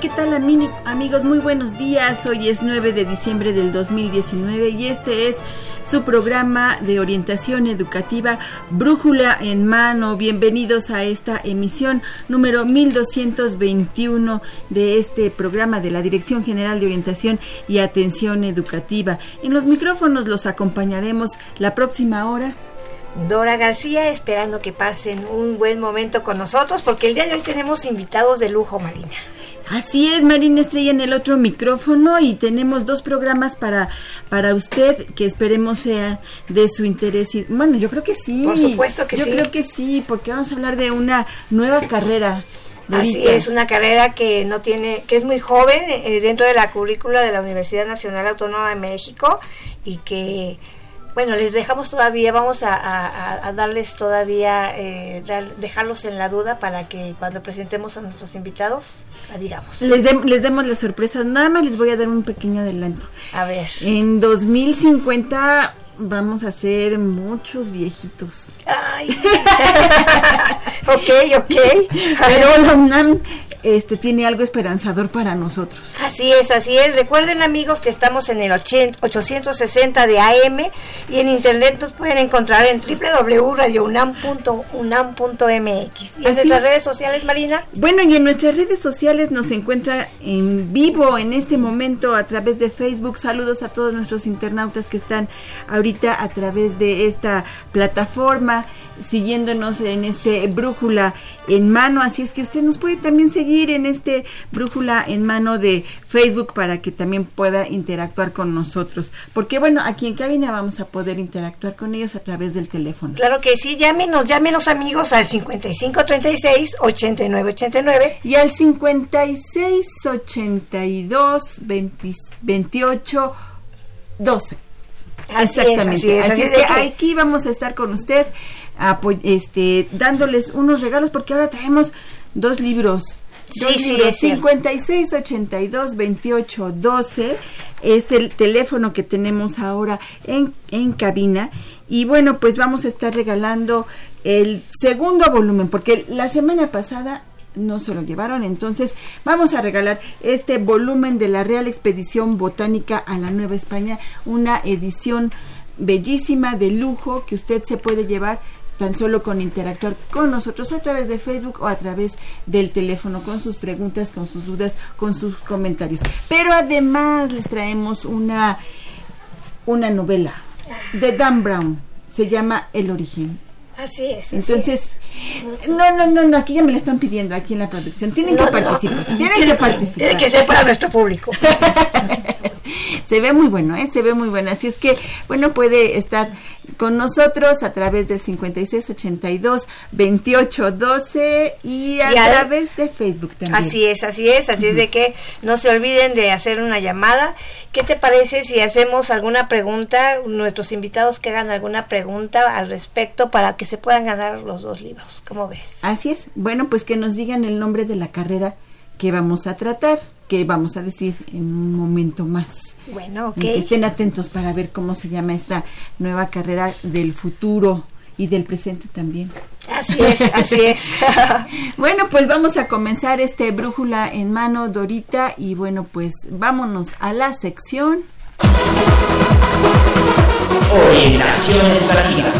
¿Qué tal amigos? Muy buenos días. Hoy es 9 de diciembre del 2019 y este es su programa de orientación educativa Brújula en Mano. Bienvenidos a esta emisión número 1221 de este programa de la Dirección General de Orientación y Atención Educativa. En los micrófonos los acompañaremos la próxima hora. Dora García, esperando que pasen un buen momento con nosotros, porque el día de hoy tenemos invitados de lujo, Marina. Así es, Marina Estrella en el otro micrófono y tenemos dos programas para, para usted que esperemos sea de su interés. Y, bueno, yo creo que sí. Por supuesto que sí. Yo creo que sí, porque vamos a hablar de una nueva carrera. Así es, una carrera que no tiene, que es muy joven eh, dentro de la currícula de la Universidad Nacional Autónoma de México y que bueno, les dejamos todavía, vamos a, darles todavía, eh, dejarlos en la duda para que cuando presentemos a nuestros invitados, la digamos. Les, les demos la sorpresa, nada más les voy a dar un pequeño adelanto. A ver. En 2050 vamos a ser muchos viejitos. Ay. ok, ok. Pero la este, tiene algo esperanzador para nosotros. Así es, así es. Recuerden amigos que estamos en el 860 de AM y en internet nos pueden encontrar en www.radiounam.unam.mx. ¿Y en nuestras redes sociales, Marina? Bueno, y en nuestras redes sociales nos encuentra en vivo en este momento a través de Facebook. Saludos a todos nuestros internautas que están ahorita a través de esta plataforma siguiéndonos en este brújula en mano. Así es que usted nos puede también seguir en este brújula en mano de Facebook para que también pueda interactuar con nosotros. Porque bueno, aquí en cabina vamos a poder interactuar con ellos a través del teléfono. Claro que sí, llámenos, llámenos amigos al 5536 8989 y al 5682 28 12. Exactamente. así es, que aquí vamos a estar con usted este, dándoles unos regalos porque ahora traemos dos libros. Dos sí, libros, sí, 56 82 28 12 es el teléfono que tenemos ahora en, en cabina y bueno pues vamos a estar regalando el segundo volumen porque la semana pasada no se lo llevaron. Entonces vamos a regalar este volumen de la Real Expedición Botánica a la Nueva España, una edición bellísima de lujo que usted se puede llevar tan solo con interactuar con nosotros a través de Facebook o a través del teléfono con sus preguntas, con sus dudas, con sus comentarios. Pero además les traemos una, una novela de Dan Brown, se llama El origen. Así es. Entonces, no, no, no, no, aquí ya me la están pidiendo, aquí en la producción. Tienen que participar, tienen que participar. Tiene que ser para nuestro público. se ve muy bueno, ¿eh? se ve muy bueno. Así es que, bueno, puede estar con nosotros a través del 5682 2812 y a través de Facebook también. Así es, así es, así es de que no se olviden de hacer una llamada. ¿Qué te parece si hacemos alguna pregunta, nuestros invitados que hagan alguna pregunta al respecto para que se puedan ganar los dos libros? ¿Cómo ves? Así es. Bueno, pues que nos digan el nombre de la carrera que vamos a tratar, que vamos a decir en un momento más. Bueno, ok. Que estén atentos para ver cómo se llama esta nueva carrera del futuro y del presente también. Así es, así es. bueno, pues vamos a comenzar este brújula en mano, Dorita, y bueno, pues vámonos a la sección. Orientación educativa.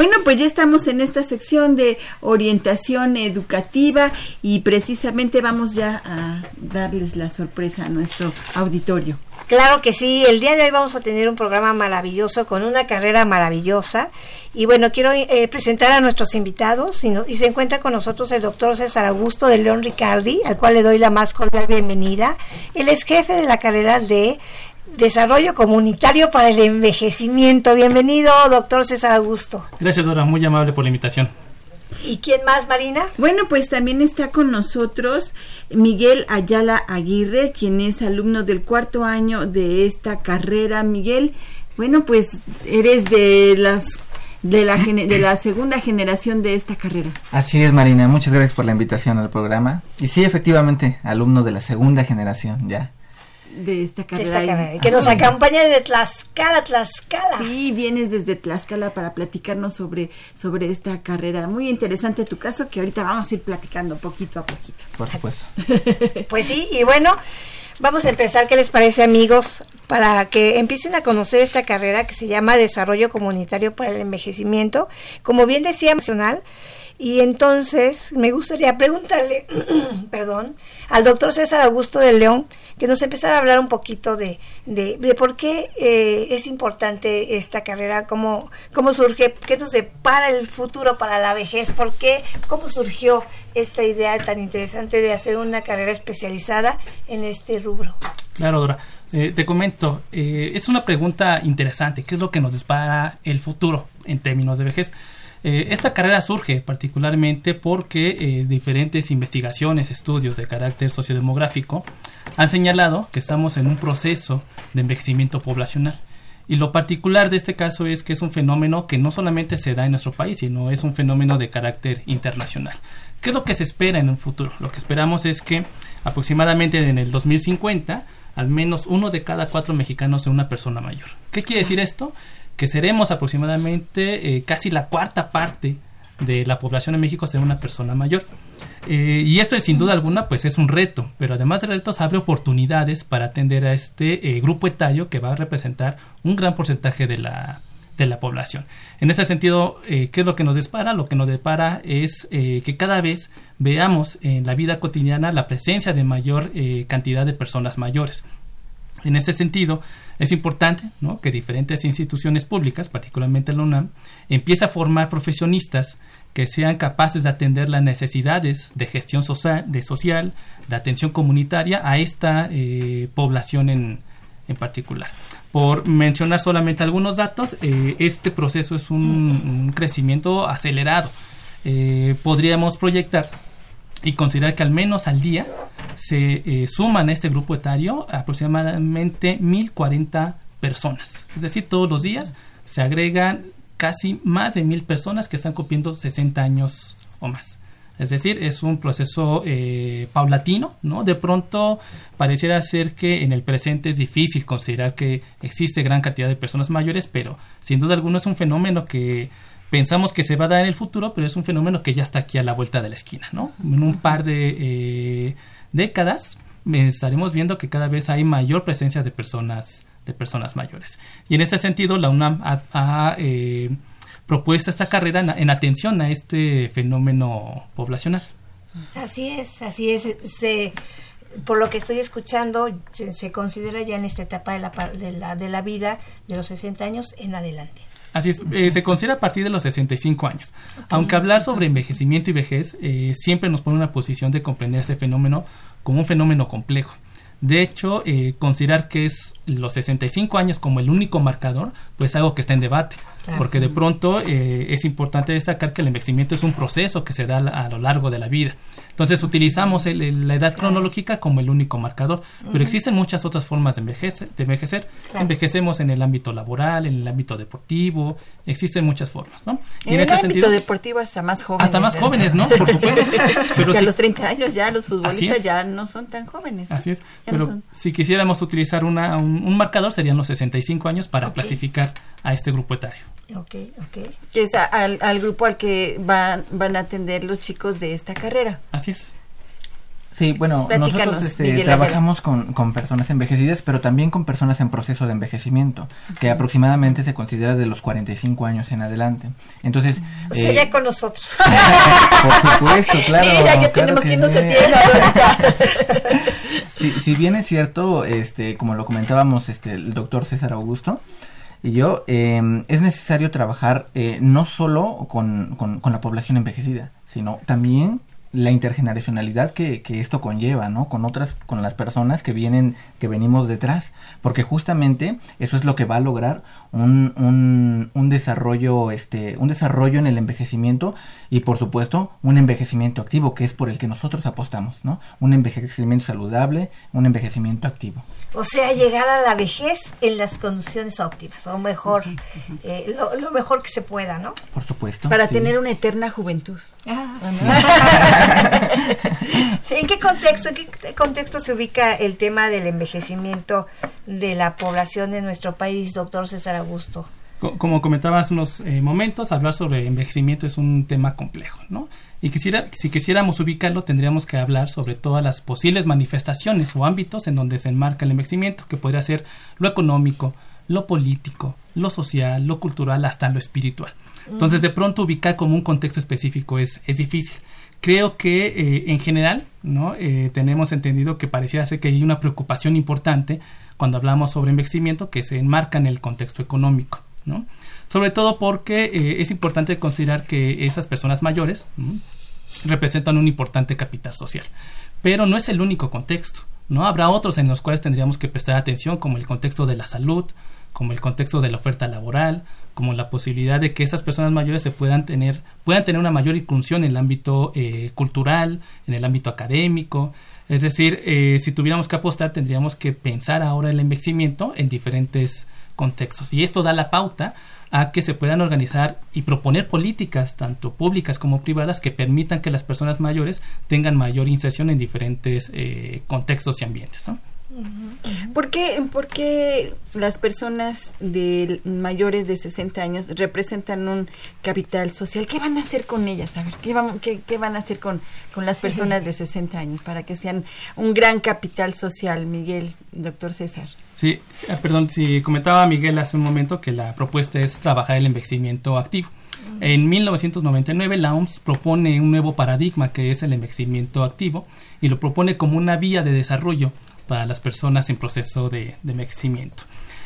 Bueno, pues ya estamos en esta sección de orientación educativa y precisamente vamos ya a darles la sorpresa a nuestro auditorio. Claro que sí, el día de hoy vamos a tener un programa maravilloso con una carrera maravillosa. Y bueno, quiero eh, presentar a nuestros invitados y, y, se encuentra con nosotros el doctor César Augusto de León Ricardi, al cual le doy la más cordial bienvenida. Él es jefe de la carrera de Desarrollo Comunitario para el Envejecimiento. Bienvenido, doctor César Augusto. Gracias, Dora, muy amable por la invitación. ¿Y quién más, Marina? Bueno, pues también está con nosotros Miguel Ayala Aguirre, quien es alumno del cuarto año de esta carrera. Miguel, bueno, pues eres de las de la, de la segunda generación de esta carrera. Así es, Marina. Muchas gracias por la invitación al programa. Y sí, efectivamente, alumno de la segunda generación ya de esta carrera. que nos acompaña de Tlaxcala, Tlaxcala. Sí, vienes desde Tlaxcala para platicarnos sobre, sobre esta carrera. Muy interesante tu caso que ahorita vamos a ir platicando poquito a poquito. Por supuesto. pues sí, y bueno, vamos a empezar. ¿Qué les parece, amigos? Para que empiecen a conocer esta carrera que se llama Desarrollo Comunitario para el Envejecimiento. Como bien decía Nacional, y entonces me gustaría preguntarle, perdón, al doctor César Augusto de León, que nos empezara a hablar un poquito de, de, por qué eh, es importante esta carrera, cómo, cómo surge, qué nos depara el futuro para la vejez, por qué, cómo surgió esta idea tan interesante de hacer una carrera especializada en este rubro. Claro, Dora. Eh, te comento, eh, es una pregunta interesante, ¿qué es lo que nos depara el futuro en términos de vejez? Eh, esta carrera surge particularmente porque eh, diferentes investigaciones, estudios de carácter sociodemográfico han señalado que estamos en un proceso de envejecimiento poblacional. Y lo particular de este caso es que es un fenómeno que no solamente se da en nuestro país, sino es un fenómeno de carácter internacional. ¿Qué es lo que se espera en un futuro? Lo que esperamos es que aproximadamente en el 2050 al menos uno de cada cuatro mexicanos sea una persona mayor. ¿Qué quiere decir esto? Que seremos aproximadamente eh, casi la cuarta parte de la población en México sea una persona mayor. Eh, y esto sin duda alguna pues es un reto, pero además de retos abre oportunidades para atender a este eh, grupo etario que va a representar un gran porcentaje de la, de la población. En ese sentido, ¿qué es lo que nos depara? Lo que nos depara es que cada vez veamos en la vida cotidiana la presencia de mayor cantidad de personas mayores. En ese sentido, es importante que diferentes instituciones públicas, particularmente la UNAM, empiece a formar profesionistas que sean capaces de atender las necesidades de gestión social, de, social, de atención comunitaria a esta eh, población en, particular. Por mencionar solamente algunos datos, eh, este proceso es un, crecimiento acelerado. Eh, podríamos proyectar y considerar que al menos al día se eh, suman a este grupo etario aproximadamente 1040 personas. Es decir, todos los días se agregan casi más de mil personas que están cumpliendo 60 años o más. Es decir, es un proceso eh, paulatino, ¿no? De pronto pareciera ser que en el presente es difícil considerar que existe gran cantidad de personas mayores, pero sin duda alguna es un fenómeno que pensamos que se va a dar en el futuro, pero es un fenómeno que ya está aquí a la vuelta de la esquina, ¿no? En un par de eh, décadas estaremos viendo que cada vez hay mayor presencia de personas de personas mayores. Y en este sentido, la UNAM ha, eh, propuesto esta carrera en, atención a este fenómeno poblacional. Así es, así es. Se, por lo que estoy escuchando, se, considera ya en esta etapa de la, de, la, de la vida de los 60 años en adelante. Así es, eh, se considera a partir de los 65 años. Aunque hablar sobre envejecimiento y vejez eh, siempre nos pone en una posición de comprender este fenómeno como un fenómeno complejo. De hecho, eh, considerar que es los 65 años como el único marcador, pues algo que está en debate. Porque de pronto es importante destacar que el envejecimiento es un proceso que se da a lo largo de la vida. Entonces utilizamos la edad cronológica como el único marcador, pero existen muchas otras formas de, envejecer. De envejecer. Envejecemos en el ámbito laboral, en el ámbito deportivo, existen muchas formas, ¿no? Y en, el este ámbito deportivo hasta más jóvenes. Hasta más jóvenes, ¿no? Por supuesto. pero a los 30 años ya los futbolistas ya no son tan jóvenes. Así es. pero si quisiéramos utilizar una, un, marcador serían los 65 años para clasificar a este grupo etario. Ok, ok. Que es al, al grupo al que van, van a atender los chicos de esta carrera. Así es. Sí, bueno, nosotros este, trabajamos con, con, personas envejecidas, pero también con personas en proceso de envejecimiento, que aproximadamente se considera de los 45 años en adelante. Entonces... O sea, ya con nosotros. por supuesto, claro. ya tenemos que irnos si, si bien es cierto, este, como lo comentábamos este, el doctor César Augusto, y yo, eh, es necesario trabajar eh, no solo con, con, con, la población envejecida, sino también la intergeneracionalidad que, que, esto conlleva, ¿no? Con otras, con las personas que vienen, que venimos detrás, porque justamente eso es lo que va a lograr un, un, un, desarrollo, este, un desarrollo en el envejecimiento y por supuesto un envejecimiento activo, que es por el que nosotros apostamos, ¿no? Un envejecimiento saludable, un envejecimiento activo. O sea, llegar a la vejez en las condiciones óptimas, o mejor, eh, lo, lo, mejor que se pueda, ¿no? Por supuesto. Para sí. tener una eterna juventud. Ah, ¿En qué contexto, en qué contexto se ubica el tema del envejecimiento de la población de nuestro país, doctor César Augusto? Como comentaba hace unos eh, momentos, hablar sobre envejecimiento es un tema complejo, ¿no? Y quisiera, si quisiéramos ubicarlo, tendríamos que hablar sobre todas las posibles manifestaciones o ámbitos en donde se enmarca el envejecimiento, que podría ser lo económico, lo político, lo social, lo cultural, hasta lo espiritual. Entonces, de pronto ubicar como un contexto específico es, es difícil. Creo que eh, en general, ¿no? Eh, tenemos entendido que pareciera ser que hay una preocupación importante cuando hablamos sobre envejecimiento que se enmarca en el contexto económico. Sobre todo porque eh, es importante considerar que esas personas mayores representan un importante capital social. Pero no es el único contexto, ¿no? Habrá otros en los cuales tendríamos que prestar atención, como el contexto de la salud, como el contexto de la oferta laboral, como la posibilidad de que esas personas mayores se puedan tener, puedan tener una mayor inclusión en el ámbito eh, cultural, en el ámbito académico. Es decir, eh, si tuviéramos que apostar, tendríamos que pensar ahora el envejecimiento en diferentes contextos. Y esto da la pauta a que se puedan organizar y proponer políticas, tanto públicas como privadas, que permitan que las personas mayores tengan mayor inserción en diferentes eh, contextos y ambientes. ¿no? ¿Por qué, ¿Por qué, las personas de mayores de 60 años representan un capital social? ¿Qué van a hacer con ellas? A ver, ¿qué, van, qué, qué van a hacer con, con, las personas de 60 años para que sean un gran capital social, Miguel, doctor César? Sí, perdón, si comentaba Miguel hace un momento que la propuesta es trabajar el envejecimiento activo. En 1999 la OMS propone un nuevo paradigma que es el envejecimiento activo y lo propone como una vía de desarrollo para las personas en proceso de, de envejecimiento.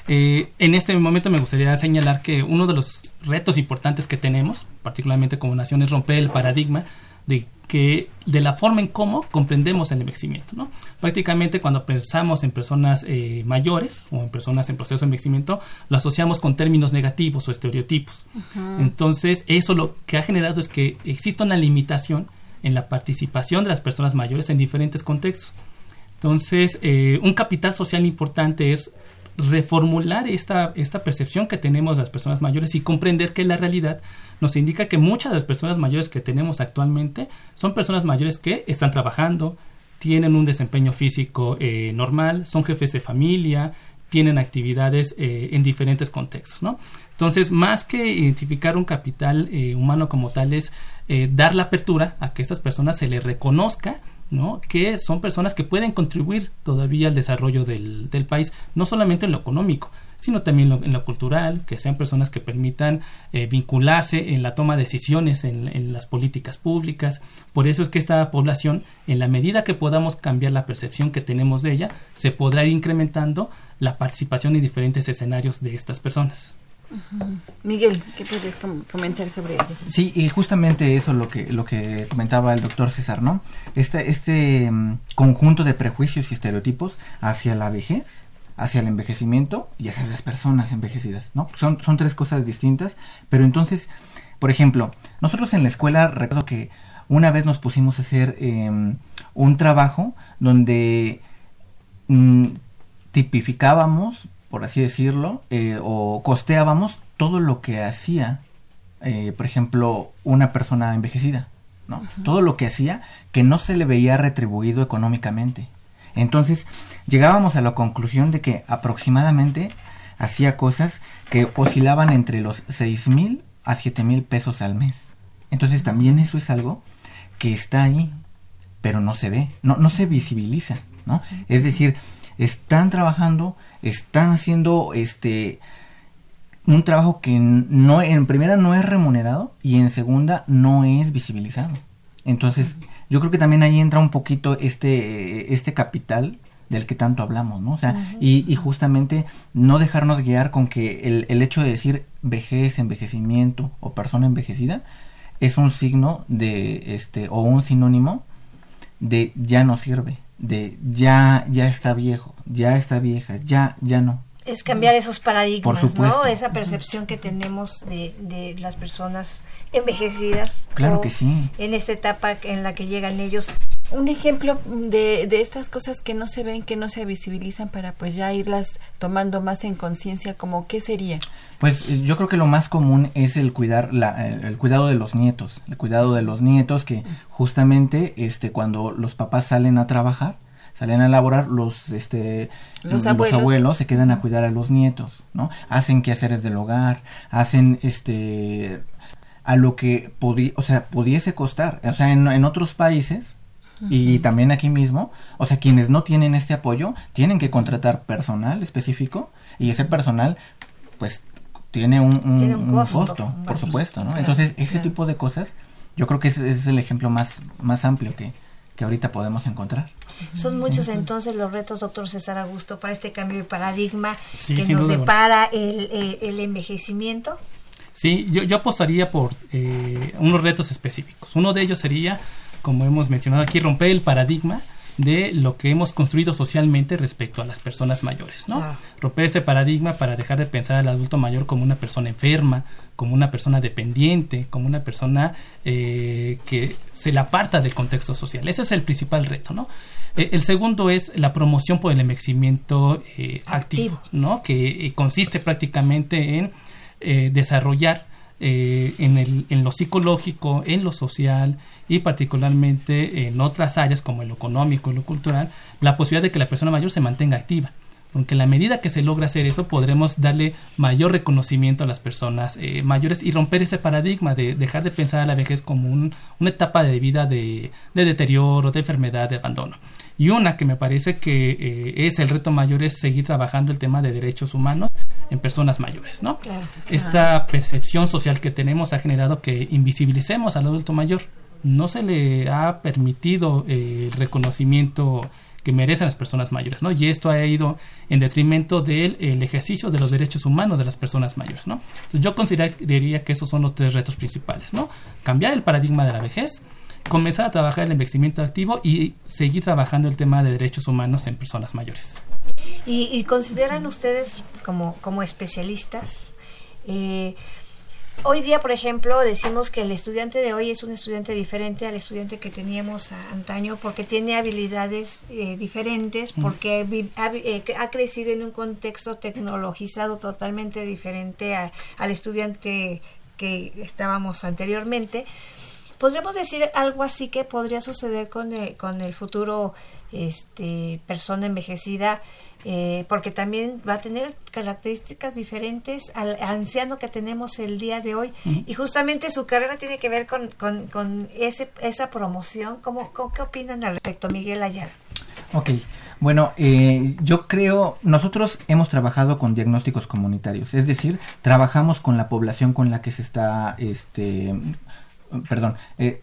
Eh, en este momento me gustaría señalar que uno de los retos importantes que tenemos, particularmente como nación, es romper el paradigma de que de la forma en cómo comprendemos el envejecimiento. ¿no? Prácticamente cuando pensamos en personas eh, mayores o en personas en proceso de envejecimiento, lo asociamos con términos negativos o estereotipos. Uh -huh. Entonces, eso lo que ha generado es que existe una limitación en la participación de las personas mayores en diferentes contextos. Entonces, eh, un capital social importante es reformular esta, esta percepción que tenemos de las personas mayores y comprender que la realidad nos indica que muchas de las personas mayores que tenemos actualmente son personas mayores que están trabajando, tienen un desempeño físico eh, normal, son jefes de familia, tienen actividades eh, en diferentes contextos, ¿no? Entonces, más que identificar un capital eh, humano como tal, es eh, dar la apertura a que estas personas se les reconozca ¿no? que son personas que pueden contribuir todavía al desarrollo del, país, no solamente en lo económico, sino también lo, en lo cultural, que sean personas que permitan eh, vincularse en la toma de decisiones en, las políticas públicas. Por eso es que esta población, en la medida que podamos cambiar la percepción que tenemos de ella, se podrá ir incrementando la participación en diferentes escenarios de estas personas. Miguel, ¿qué puedes comentar sobre ello? Sí, y justamente eso lo que lo que comentaba el doctor César, ¿no? Este este um, conjunto de prejuicios y estereotipos hacia la vejez, hacia el envejecimiento y hacia las personas envejecidas, ¿no? Son son tres cosas distintas, pero entonces, por ejemplo, nosotros en la escuela recuerdo que una vez nos pusimos a hacer eh, un trabajo donde mm, tipificábamos por así decirlo, eh, o costeábamos todo lo que hacía, eh, por ejemplo, una persona envejecida, ¿no? Uh -huh. Todo lo que hacía que no se le veía retribuido económicamente. Entonces, llegábamos a la conclusión de que aproximadamente hacía cosas que oscilaban entre los seis mil a siete mil pesos al mes. Entonces, también eso es algo que está ahí. pero no se ve, no, no se visibiliza, ¿no? Es decir, están trabajando, están haciendo este un trabajo que no en primera no es remunerado y en segunda no es visibilizado. Entonces, yo creo que también ahí entra un poquito este este capital del que tanto hablamos, ¿no? O sea, y, y, justamente no dejarnos guiar con que el, el hecho de decir vejez, envejecimiento o persona envejecida es un signo de este o un sinónimo de ya no sirve, de ya ya está viejo, ya está vieja, ya ya no. Es cambiar esos paradigmas, ¿no? Esa percepción que tenemos de, de las personas envejecidas. Claro que sí. En esta etapa en la que llegan ellos. Un ejemplo de, de estas cosas que no se ven, que no se visibilizan para pues ya irlas tomando más en conciencia, como qué sería. Pues eh, yo creo que lo más común es el cuidar la, el cuidado de los nietos, el cuidado de los nietos que justamente este cuando los papás salen a trabajar salen a laborar, los este los, abuelos. abuelos. se quedan a cuidar a los nietos, ¿no? Hacen quehaceres del hogar, hacen este a lo que o sea, pudiese costar, o sea, en, en otros países y también aquí mismo, o sea, quienes no tienen este apoyo tienen que contratar personal específico y ese personal pues tiene un, un, Tiene un un costo, por supuesto, ¿no? claro, Entonces, ese claro. tipo de cosas, yo creo que ese, ese es el ejemplo más, más amplio que, que ahorita podemos encontrar. Son muchos entonces los retos, doctor César Augusto, para este cambio de paradigma Sí, que nos depara el, el, el envejecimiento. Sí, yo, yo apostaría por eh, unos retos específicos. Uno de ellos sería, como hemos mencionado aquí, romper el paradigma de lo que hemos construido socialmente respecto a las personas mayores, ¿no? Claro. Romper este paradigma para dejar de pensar al adulto mayor como una persona enferma, como una persona dependiente, como una persona eh, que se la aparta del contexto social. Ese es el principal reto, ¿no? Eh, el segundo es la promoción por el envejecimiento eh, activo, Activo. ¿no? Que consiste prácticamente en desarrollar eh, en, en lo psicológico, en lo social y particularmente en otras áreas como en lo económico y lo cultural, la posibilidad de que la persona mayor se mantenga activa. Porque en la medida que se logra hacer eso, podremos darle mayor reconocimiento a las personas eh, mayores y romper ese paradigma de dejar de pensar a la vejez como un- una etapa de vida de, de deterioro, de enfermedad, de abandono. Y una que me parece que eh, es el reto mayor es seguir trabajando el tema de derechos humanos en personas mayores, ¿no? Claro. Esta percepción social que tenemos ha generado que invisibilicemos al adulto mayor. No se le ha permitido eh, el reconocimiento que merecen las personas mayores, ¿no? Y esto ha ido en detrimento del el ejercicio de los derechos humanos de las personas mayores, ¿no? Entonces, yo consideraría que esos son los tres retos principales, ¿no? Cambiar el paradigma de la vejez, comenzar a trabajar el envejecimiento activo y seguir trabajando el tema de derechos humanos en personas mayores. ¿Y, y consideran ustedes como, como especialistas? eh, hoy día, por ejemplo, decimos que el estudiante de hoy es un estudiante diferente al estudiante que teníamos a- antaño porque tiene habilidades eh, diferentes, porque vi- ha, vi- eh, ha crecido en un contexto tecnologizado totalmente diferente a- al estudiante que estábamos anteriormente. ¿Podríamos decir algo así que podría suceder con el, con el futuro este, persona envejecida? eh, porque también va a tener características diferentes al anciano que tenemos el día de hoy. Y justamente su carrera tiene que ver con, con, con ese, esa promoción. ¿Cómo, cómo- ¿Qué opinan al respecto, Miguel Ayala? Ok, bueno, eh, yo creo, nosotros hemos trabajado con diagnósticos comunitarios, es decir, trabajamos con la población con la que se está, este, perdón, eh,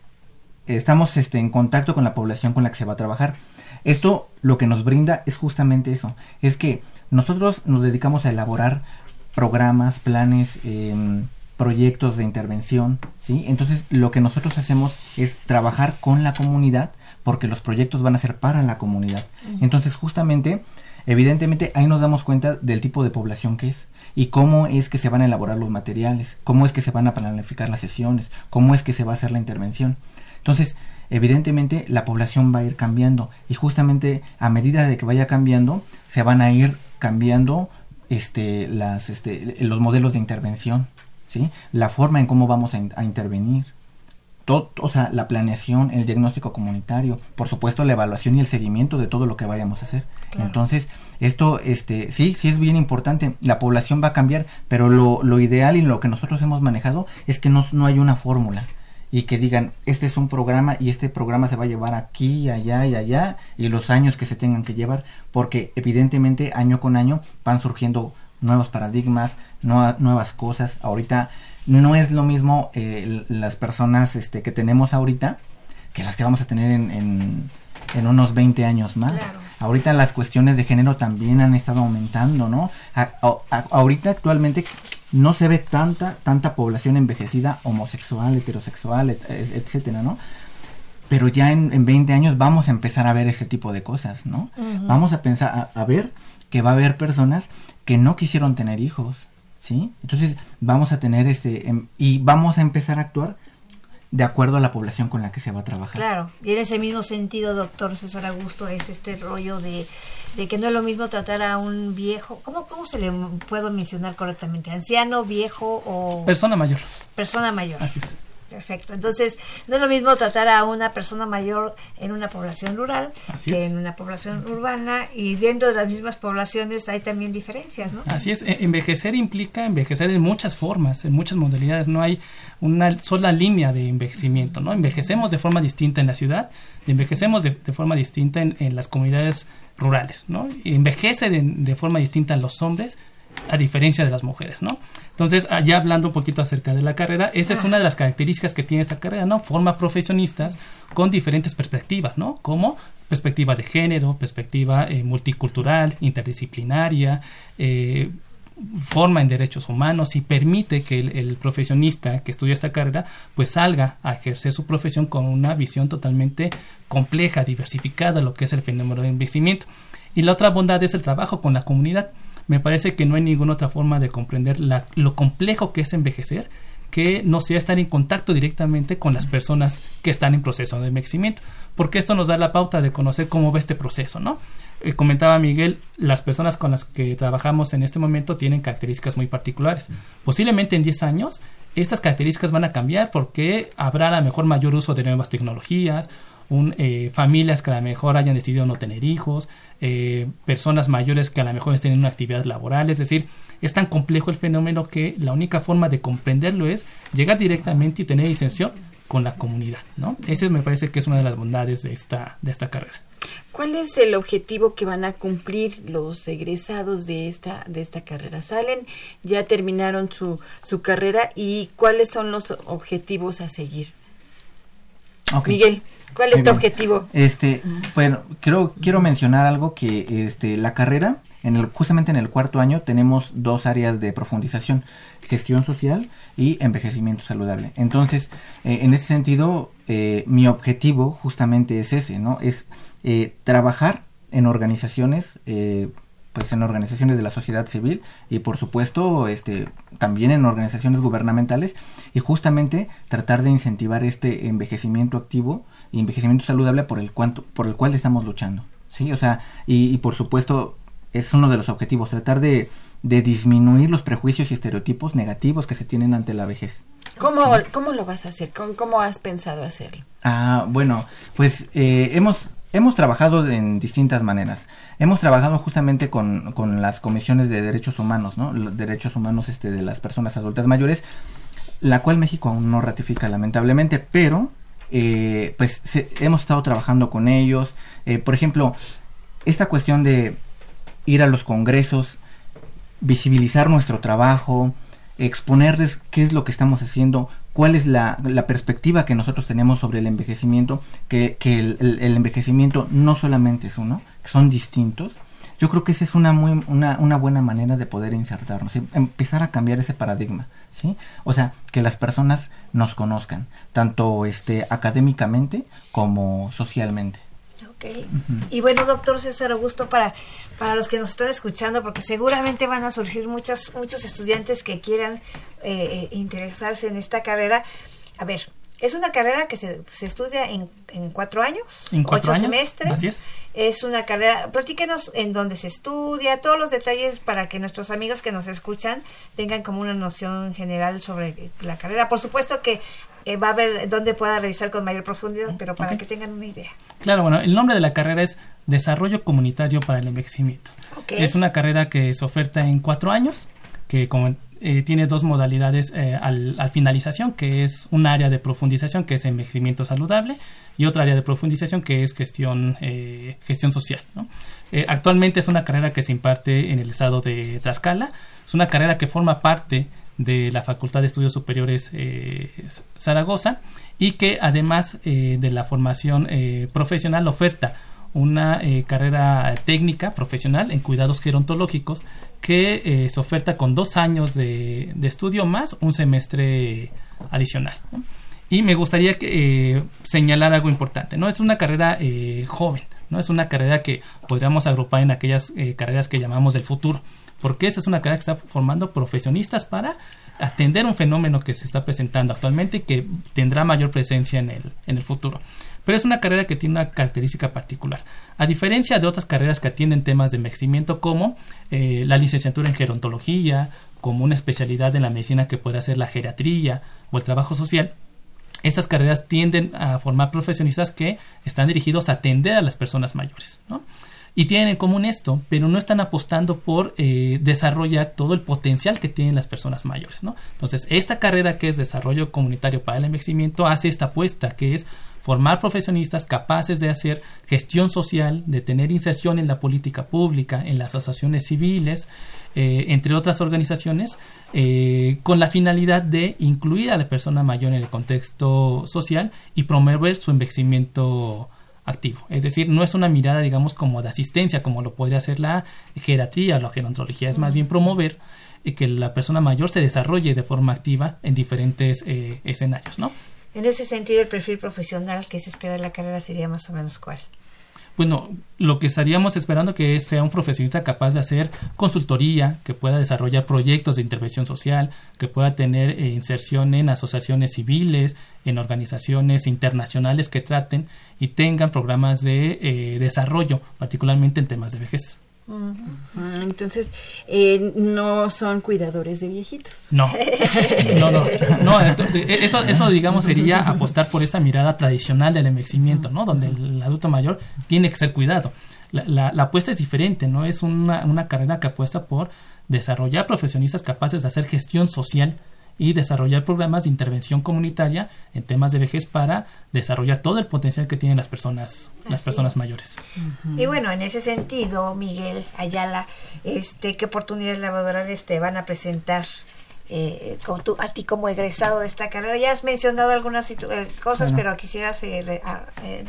estamos este, en contacto con la población con la que se va a trabajar. Esto lo que nos brinda es justamente eso, es que nosotros nos dedicamos a elaborar programas, planes, em, proyectos de intervención, ¿sí? Entonces lo que nosotros hacemos es trabajar con la comunidad porque los proyectos van a ser para la comunidad. Entonces justamente, evidentemente ahí nos damos cuenta del tipo de población que es y cómo es que se van a elaborar los materiales, cómo es que se van a planificar las sesiones, cómo es que se va a hacer la intervención. Entonces, evidentemente la población va a ir cambiando y justamente a medida de que vaya cambiando se van a ir cambiando este este los modelos de intervención, ¿sí? La forma en cómo vamos a intervenir. Todo, o sea, la planeación, el diagnóstico comunitario, por supuesto la evaluación y el seguimiento de todo lo que vayamos a hacer. Claro. Entonces, esto, este, sí, sí es bien importante. La población va a cambiar, pero lo, lo ideal y lo que nosotros hemos manejado es que no, no hay una fórmula. y que digan, este es un programa y este programa se va a llevar aquí, allá y allá y los años que se tengan que llevar, porque evidentemente año con año van surgiendo nuevos paradigmas, nuevas cosas. Ahorita no es lo mismo eh, las personas este, que tenemos ahorita que las que vamos a tener en, en, unos 20 años más. Ahorita las cuestiones de género también han estado aumentando, ¿no? ahorita actualmente no se ve tanta, tanta población envejecida homosexual, heterosexual, etcétera, ¿no? Pero ya en, en, 20 años vamos a empezar a ver ese tipo de cosas, ¿no? Vamos a pensar, a, ver que va a haber personas que no quisieron tener hijos, ¿sí? Entonces vamos a tener este, em, y vamos a empezar a actuar de acuerdo a la población con la que se va a trabajar. Claro, y en ese mismo sentido, doctor César Augusto, es este rollo de, de que no es lo mismo tratar a un viejo, ¿cómo, ¿cómo se le puedo mencionar correctamente? ¿Anciano, viejo o...? Persona mayor. Persona mayor. Así es. Perfecto. Entonces, no es lo mismo tratar a una persona mayor en una población rural que en una población urbana y dentro de las mismas poblaciones hay también diferencias, ¿no? Así es. E, envejecer implica envejecer en muchas formas, en muchas modalidades. No hay una sola línea de envejecimiento, ¿no? Envejecemos de forma distinta en la ciudad y envejecemos de, forma distinta en, las comunidades rurales, ¿no? envejece de, de forma distinta los hombres a diferencia de las mujeres, ¿no? Entonces, ya hablando un poquito acerca de la carrera, esa es una de las características que tiene esta carrera, ¿no? Forma profesionistas con diferentes perspectivas, ¿no? Como perspectiva de género, perspectiva eh, multicultural, interdisciplinaria, eh, forma en derechos humanos y permite que el, profesionista que estudia esta carrera pues salga a ejercer su profesión con una visión totalmente compleja, diversificada lo que es el fenómeno de envejecimiento. Y la otra bondad es el trabajo con la comunidad me parece que no hay ninguna otra forma de comprender lo complejo que es envejecer que no sea estar en contacto directamente con las personas que están en proceso de envejecimiento, porque esto nos da la pauta de conocer cómo va este proceso, ¿no? Eh, comentaba Miguel, las personas con las que trabajamos en este momento tienen características muy particulares. Posiblemente en 10 años estas características van a cambiar porque habrá a lo mejor mayor uso de nuevas tecnologías, eh, familias que a lo mejor hayan decidido no tener hijos, eh, personas mayores que a lo mejor estén en una actividad laboral, es decir, es tan complejo el fenómeno que la única forma de comprenderlo es llegar directamente y tener disensión con la comunidad, ¿no? Ese me parece que es una de las bondades de esta, de esta carrera. ¿Cuál es el objetivo que van a cumplir los egresados de esta, de esta carrera? Salen, ya terminaron su, su carrera y cuáles son los objetivos a seguir. Miguel. ¿Cuál es tu objetivo? Este, bueno, quiero, quiero mencionar algo que este, la carrera, en el, justamente en el cuarto año tenemos dos áreas de profundización, gestión social y envejecimiento saludable. Entonces, eh, en ese sentido, eh, mi objetivo justamente es ese, ¿no? Es eh, trabajar en organizaciones pues en organizaciones de la sociedad civil y por supuesto este también en organizaciones gubernamentales y justamente tratar de incentivar este envejecimiento activo y envejecimiento saludable por el cuanto, por el cual estamos luchando sí o sea y, por supuesto es uno de los objetivos tratar de, de, disminuir los prejuicios y estereotipos negativos que se tienen ante la vejez ¿Cómo, ¿cómo lo vas a hacer? ¿Cómo, ¿Cómo, has pensado hacerlo? Ah, bueno, pues eh, hemos Hemos trabajado en distintas maneras. Hemos trabajado justamente con, con las comisiones de derechos humanos, ¿no? Los derechos humanos este, de las personas adultas mayores, la cual México aún no ratifica lamentablemente, pero eh, pues hemos estado trabajando con ellos. Eh, por ejemplo, esta cuestión de ir a los congresos, visibilizar nuestro trabajo, exponerles qué es lo que estamos haciendo, cuál es la, perspectiva que nosotros tenemos sobre el envejecimiento, que, el, envejecimiento no solamente es uno, son distintos. Yo creo que esa es una, muy, una, una buena manera de poder insertarnos, empezar a cambiar ese paradigma, ¿sí? O sea, que las personas nos conozcan, tanto este, académicamente como socialmente. Y bueno, doctor César Augusto, para, para los que nos están escuchando, porque seguramente van a surgir muchos, muchos estudiantes que quieran eh, interesarse en esta carrera. A ver, es una carrera que se, se estudia en, en, cuatro años, ¿En ocho años? semestres. Así es. Es una carrera, platíquenos en dónde se estudia, todos los detalles para que nuestros amigos que nos escuchan tengan como una noción general sobre la carrera. Por supuesto que eh, va a ver dónde pueda revisar con mayor profundidad, pero para que tengan una idea. Claro, bueno, el nombre de la carrera es Desarrollo Comunitario para el Envejecimiento. Es una carrera que se oferta en cuatro años, que como eh, tiene dos modalidades eh, al, al, finalización, que es un área de profundización, que es envejecimiento saludable, y otra área de profundización, que es gestión, eh, gestión social. ¿no? actualmente es una carrera que se imparte en el estado de Tlaxcala, es una carrera que forma parte de la Facultad de Estudios Superiores Zaragoza y que además de la formación profesional oferta una eh, carrera técnica profesional en cuidados gerontológicos que eh, se oferta con dos años de, estudio más un semestre adicional. Y me gustaría eh, señalar algo importante, ¿no? Es una carrera joven, ¿no? Es una carrera que podríamos agrupar en aquellas carreras que llamamos del futuro, porque esta es una carrera que está formando profesionistas para atender un fenómeno que se está presentando actualmente y que tendrá mayor presencia en el, en el futuro pero es una carrera que tiene una característica particular. A diferencia de otras carreras que atienden temas de envejecimiento como eh, la licenciatura en gerontología, como una especialidad en la medicina que puede ser la geriatría o el trabajo social, estas carreras tienden a formar profesionistas que están dirigidos a atender a las personas mayores. Y tienen en común esto, pero no están apostando por eh, desarrollar todo el potencial que tienen las personas mayores. ¿no? Entonces, esta carrera que es desarrollo comunitario para el envejecimiento hace esta apuesta que es formar profesionistas capaces de hacer gestión social, de tener inserción en la política pública, en las asociaciones civiles, eh, entre otras organizaciones, eh, con la finalidad de incluir a la persona mayor en el contexto social y promover su envejecimiento activo. Es decir, no es una mirada, digamos, como de asistencia, como lo podría hacer la geriatría o la gerontología, es más bien promover eh, que la persona mayor se desarrolle de forma activa en diferentes escenarios, ¿no? En ese sentido, el perfil profesional que se espera de la carrera sería más o menos cuál. Bueno, lo que estaríamos esperando que sea un profesionista capaz de hacer consultoría, que pueda desarrollar proyectos de intervención social, que pueda tener eh, inserción en asociaciones civiles, en organizaciones internacionales que traten y tengan programas de eh, desarrollo, particularmente en temas de vejez. Entonces, eh, no son cuidadores de viejitos. No, no, no. no eso, eso, digamos, sería apostar por esta mirada tradicional del envejecimiento, ¿no? Donde el adulto mayor tiene que ser cuidado. La, la, apuesta es diferente, ¿no? Es una, una carrera que apuesta por desarrollar profesionistas capaces de hacer gestión social y desarrollar programas de intervención comunitaria en temas de vejez para desarrollar todo el potencial que tienen las personas las personas mayores. Y bueno, en ese sentido, Miguel Ayala, este qué oportunidades laborales te van a presentar eh, con tu, a ti como egresado de esta carrera. Ya has mencionado algunas eh, cosas, pero quisieras eh,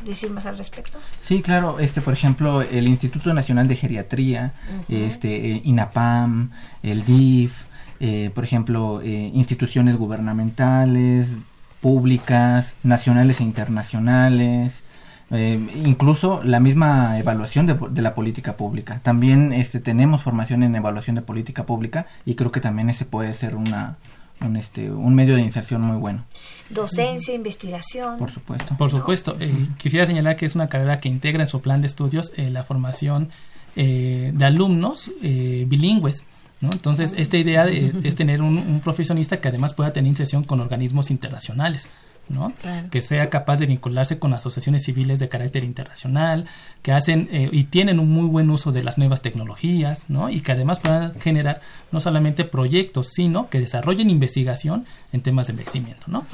decir más al respecto. Sí, claro. Este, por ejemplo, el Instituto Nacional de Geriatría, este, INAPAM, el DIF, eh, por ejemplo, eh, instituciones gubernamentales, públicas, nacionales e internacionales, eh, incluso la misma evaluación de, la política pública. También este, tenemos formación en evaluación de política pública y creo que también ese puede ser una, un, este, un medio de inserción muy bueno. Docencia, investigación. Por supuesto. Por supuesto. quisiera señalar que es una carrera que integra en su plan de estudios la formación de alumnos bilingües entonces, esta idea es tener un, profesionista que además pueda tener inserción con organismos internacionales. ¿no? que sea capaz de vincularse con asociaciones civiles de carácter internacional, que hacen eh, y tienen un muy buen uso de las nuevas tecnologías, ¿no? y que además puedan generar no solamente proyectos, sino que desarrollen investigación en temas de envejecimiento. ¿no?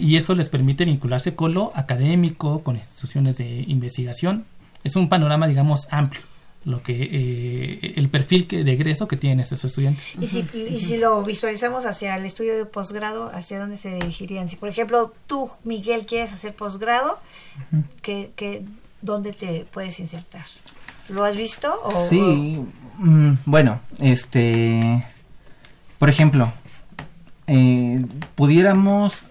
Y esto les permite vincularse con lo académico, con instituciones de investigación. Es un panorama, digamos, amplio lo que eh, el perfil que, de egreso que tienen estos estudiantes. Y si, y si lo visualizamos hacia el estudio de posgrado, ¿hacia dónde se dirigirían? Si, por ejemplo, tú, Miguel, quieres hacer posgrado, ¿qué, dónde te puedes insertar? ¿Lo has visto? sí, mm, bueno, este, por ejemplo, eh, pudiéramos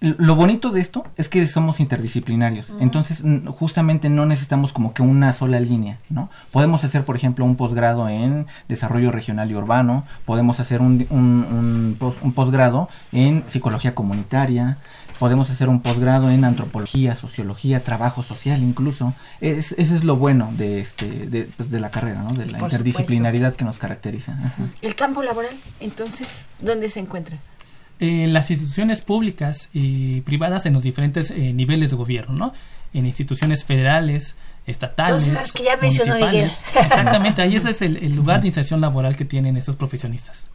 lo bonito de esto es que somos interdisciplinarios, entonces justamente no necesitamos como que una sola línea, ¿no? Podemos hacer, por ejemplo, un posgrado en desarrollo regional y urbano, podemos hacer un, un, un, posgrado en psicología comunitaria, podemos hacer un posgrado en antropología, sociología, trabajo social incluso. Es, ese es lo bueno de, este, de, pues, de la carrera, ¿no? De la interdisciplinaridad que nos caracteriza. El campo laboral, entonces, ¿dónde se encuentra? En las instituciones públicas y privadas en los diferentes eh, niveles de gobierno, ¿no? En instituciones federales, estatales. Entonces, las que ya mencionó municipales. Exactamente, ahí ese es el, el lugar de inserción laboral que tienen estos profesionistas.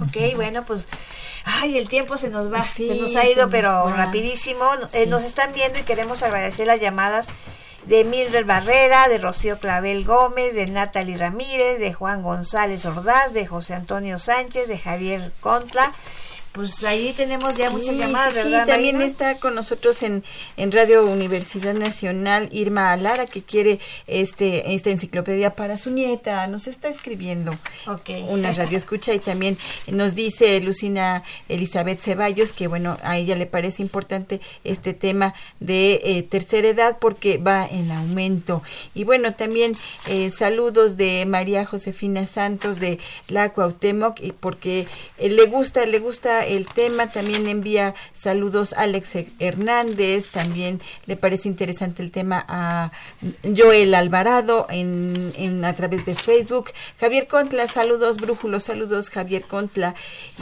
Ok, bueno, pues, ay, el tiempo se nos va, Sí, se nos ha ido, nos pero va. rapidísimo. Eh, Sí. nos están viendo y queremos agradecer las llamadas de Mildred Barrera, de Rocío Clavel Gómez, de Natalie Ramírez, de Juan González Ordaz, de José Antonio Sánchez, de Javier Contla. Pues ahí tenemos ya muchas Sí, llamadas, sí, sí, ¿verdad? también está con nosotros en, en Radio Universidad Nacional Irma Alara, que quiere este esta enciclopedia para su nieta. Nos está escribiendo Ok. una radio escucha y también nos dice Lucina Elizabeth Ceballos que, bueno, a ella le parece importante este tema de eh, tercera edad porque va en aumento. Y bueno, también eh, saludos de María Josefina Santos de la Cuauhtémoc y porque eh, le gusta, le gusta el tema, también envía saludos a Alex Hernández, también le parece interesante el tema a Joel Alvarado en, en a través de Facebook. Javier Contla, saludos, brújulos, saludos, Javier Contla.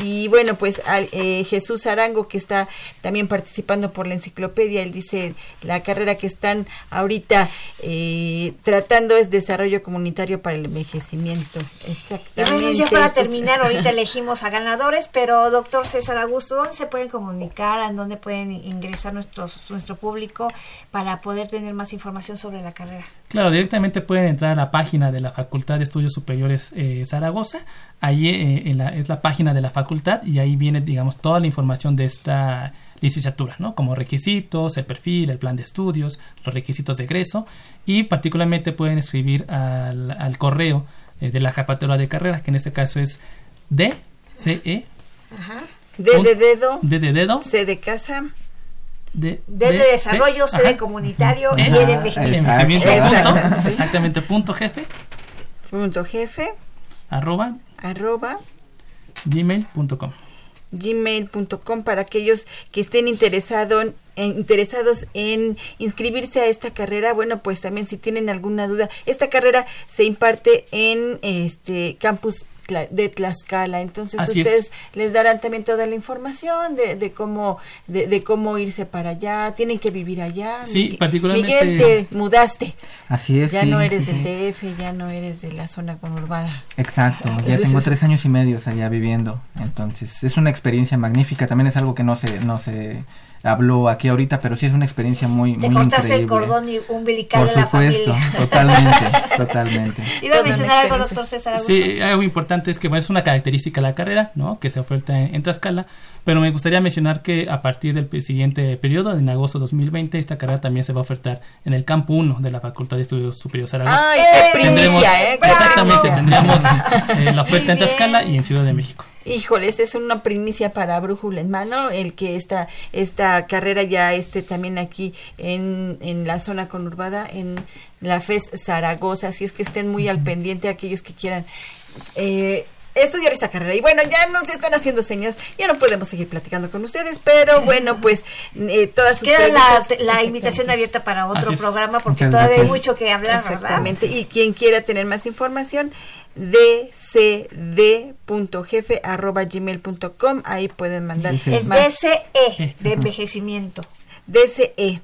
Y bueno, pues eh, Jesús Arango, que está también participando por la enciclopedia, él dice la carrera que están ahorita eh, tratando es desarrollo comunitario para el envejecimiento. Y Exactamente. bueno, ya para Pues, terminar, ahorita elegimos a ganadores, pero doctor César Augusto, ¿dónde se pueden comunicar? ¿En dónde pueden ingresar nuestros, nuestro público para poder tener más información sobre la carrera? Claro, directamente pueden entrar a la página de la Facultad de Estudios Superiores eh, Zaragoza. Ahí eh, en la- es la página de la facultad y ahí viene, digamos, toda la información de esta licenciatura, ¿no? Como requisitos, el perfil, el plan de estudios, los requisitos de egreso y particularmente pueden escribir al, al correo eh, de la jefatura de carrera, que en este caso es DCE, Ajá. D de dedo, D de dedo, C de casa. D Desde D, desarrollo, C, ajá. comunitario y Ajá. el envejecimiento. envejecimiento Exacto. punto, exactamente punto jefe. Punto jefe, arroba. Arroba. Gmail.com gmail.com para aquellos que estén interesado en- en- interesados en inscribirse a esta carrera. Bueno pues también si tienen alguna duda esta carrera se imparte en este campus Tla- de Tlaxcala entonces Así es. ustedes les darán también toda la información de, de cómo de, de cómo irse para allá tienen que vivir allá Sí, Miguel- particularmente- Miguel te mudaste Así es. ya sí, no eres sí. del DF ya no eres de la zona conurbada Exacto, ya tengo tres años y medio allá viviendo, entonces es una experiencia magnífica, también es algo que no se, no se habló aquí ahorita, pero sí es una experiencia muy, Te muy cortaste el cordón umbilical Por de la supuesto, familia. totalmente, totalmente. Iba a mencionar algo, doctor César Augusto. Sí, algo importante es que bueno, es una característica de la carrera, ¿no? Que se oferta en, en Tlaxcala, pero me gustaría mencionar que a partir del siguiente periodo, en agosto de 2020, esta carrera también se va a ofertar en el campo 1 de la Facultad de Estudios Superiores Zaragoza. ay qué Tendremos, primicia eh exactamente, tendríamos eh, la oferta en Tlaxcala y en Ciudad de México. Híjole, esta es una primicia para Brújula en Mano, el que esta, esta carrera ya esté también aquí en, en la zona conurbada, en la FES Zaragoza, así es que estén muy al pendiente aquellos que quieran eh, estudiar esta carrera. Y bueno, ya nos están haciendo señas, ya no podemos seguir platicando con ustedes, pero bueno, pues eh, todas sus Queda la, la invitación abierta para otro programa porque Muchas todavía hay mucho que hablar, ¿verdad? Exactamente. Y quien quiera tener más información, dcd.jefe.gmail.com. Ahí pueden mandar Es más. DCE, de envejecimiento. DCE.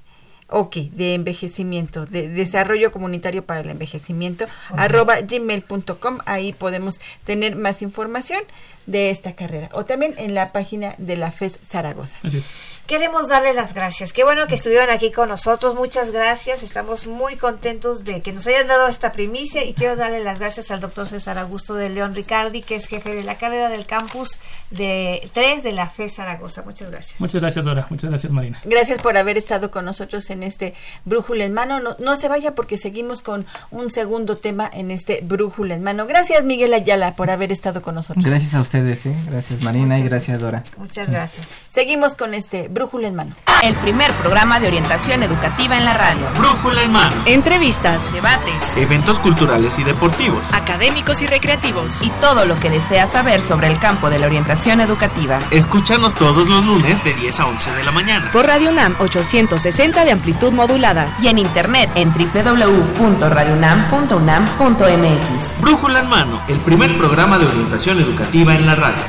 Ok, de envejecimiento, de desarrollo comunitario para el envejecimiento, arroba gmail.com, ahí podemos tener más información de esta carrera. O también en la página de la FES Zaragoza. Así es. Queremos darle las gracias. Qué bueno que estuvieron aquí con nosotros. Muchas gracias. Estamos muy contentos de que nos hayan dado esta primicia y quiero darle las gracias al doctor César Augusto de León Ricardi, que es jefe de la carrera del campus de 3 de la FE Zaragoza. Muchas gracias. Muchas gracias, Dora. Muchas gracias, Marina. Gracias por haber estado con nosotros en este Brújula en Mano. No, no se vaya porque seguimos con un segundo tema en este Brújula en Mano. Gracias, Miguel Ayala, por haber estado con nosotros. Gracias a ustedes, ¿eh? gracias Marina y gracias Dora. Muchas gracias. Seguimos con este Brújula en Mano. El primer programa de orientación educativa en la radio. Brújula en mano. Entrevistas, debates, Eventos culturales y deportivos. académicos y recreativos. Y todo lo que deseas saber sobre el campo de la orientación educativa. Escúchanos todos los lunes de 10 a 11 de la mañana. Por Radio UNAM 860 de amplitud modulada. Y en internet en www.radionam.unam.mx. Brújula en mano, el primer programa de orientación educativa en la radio.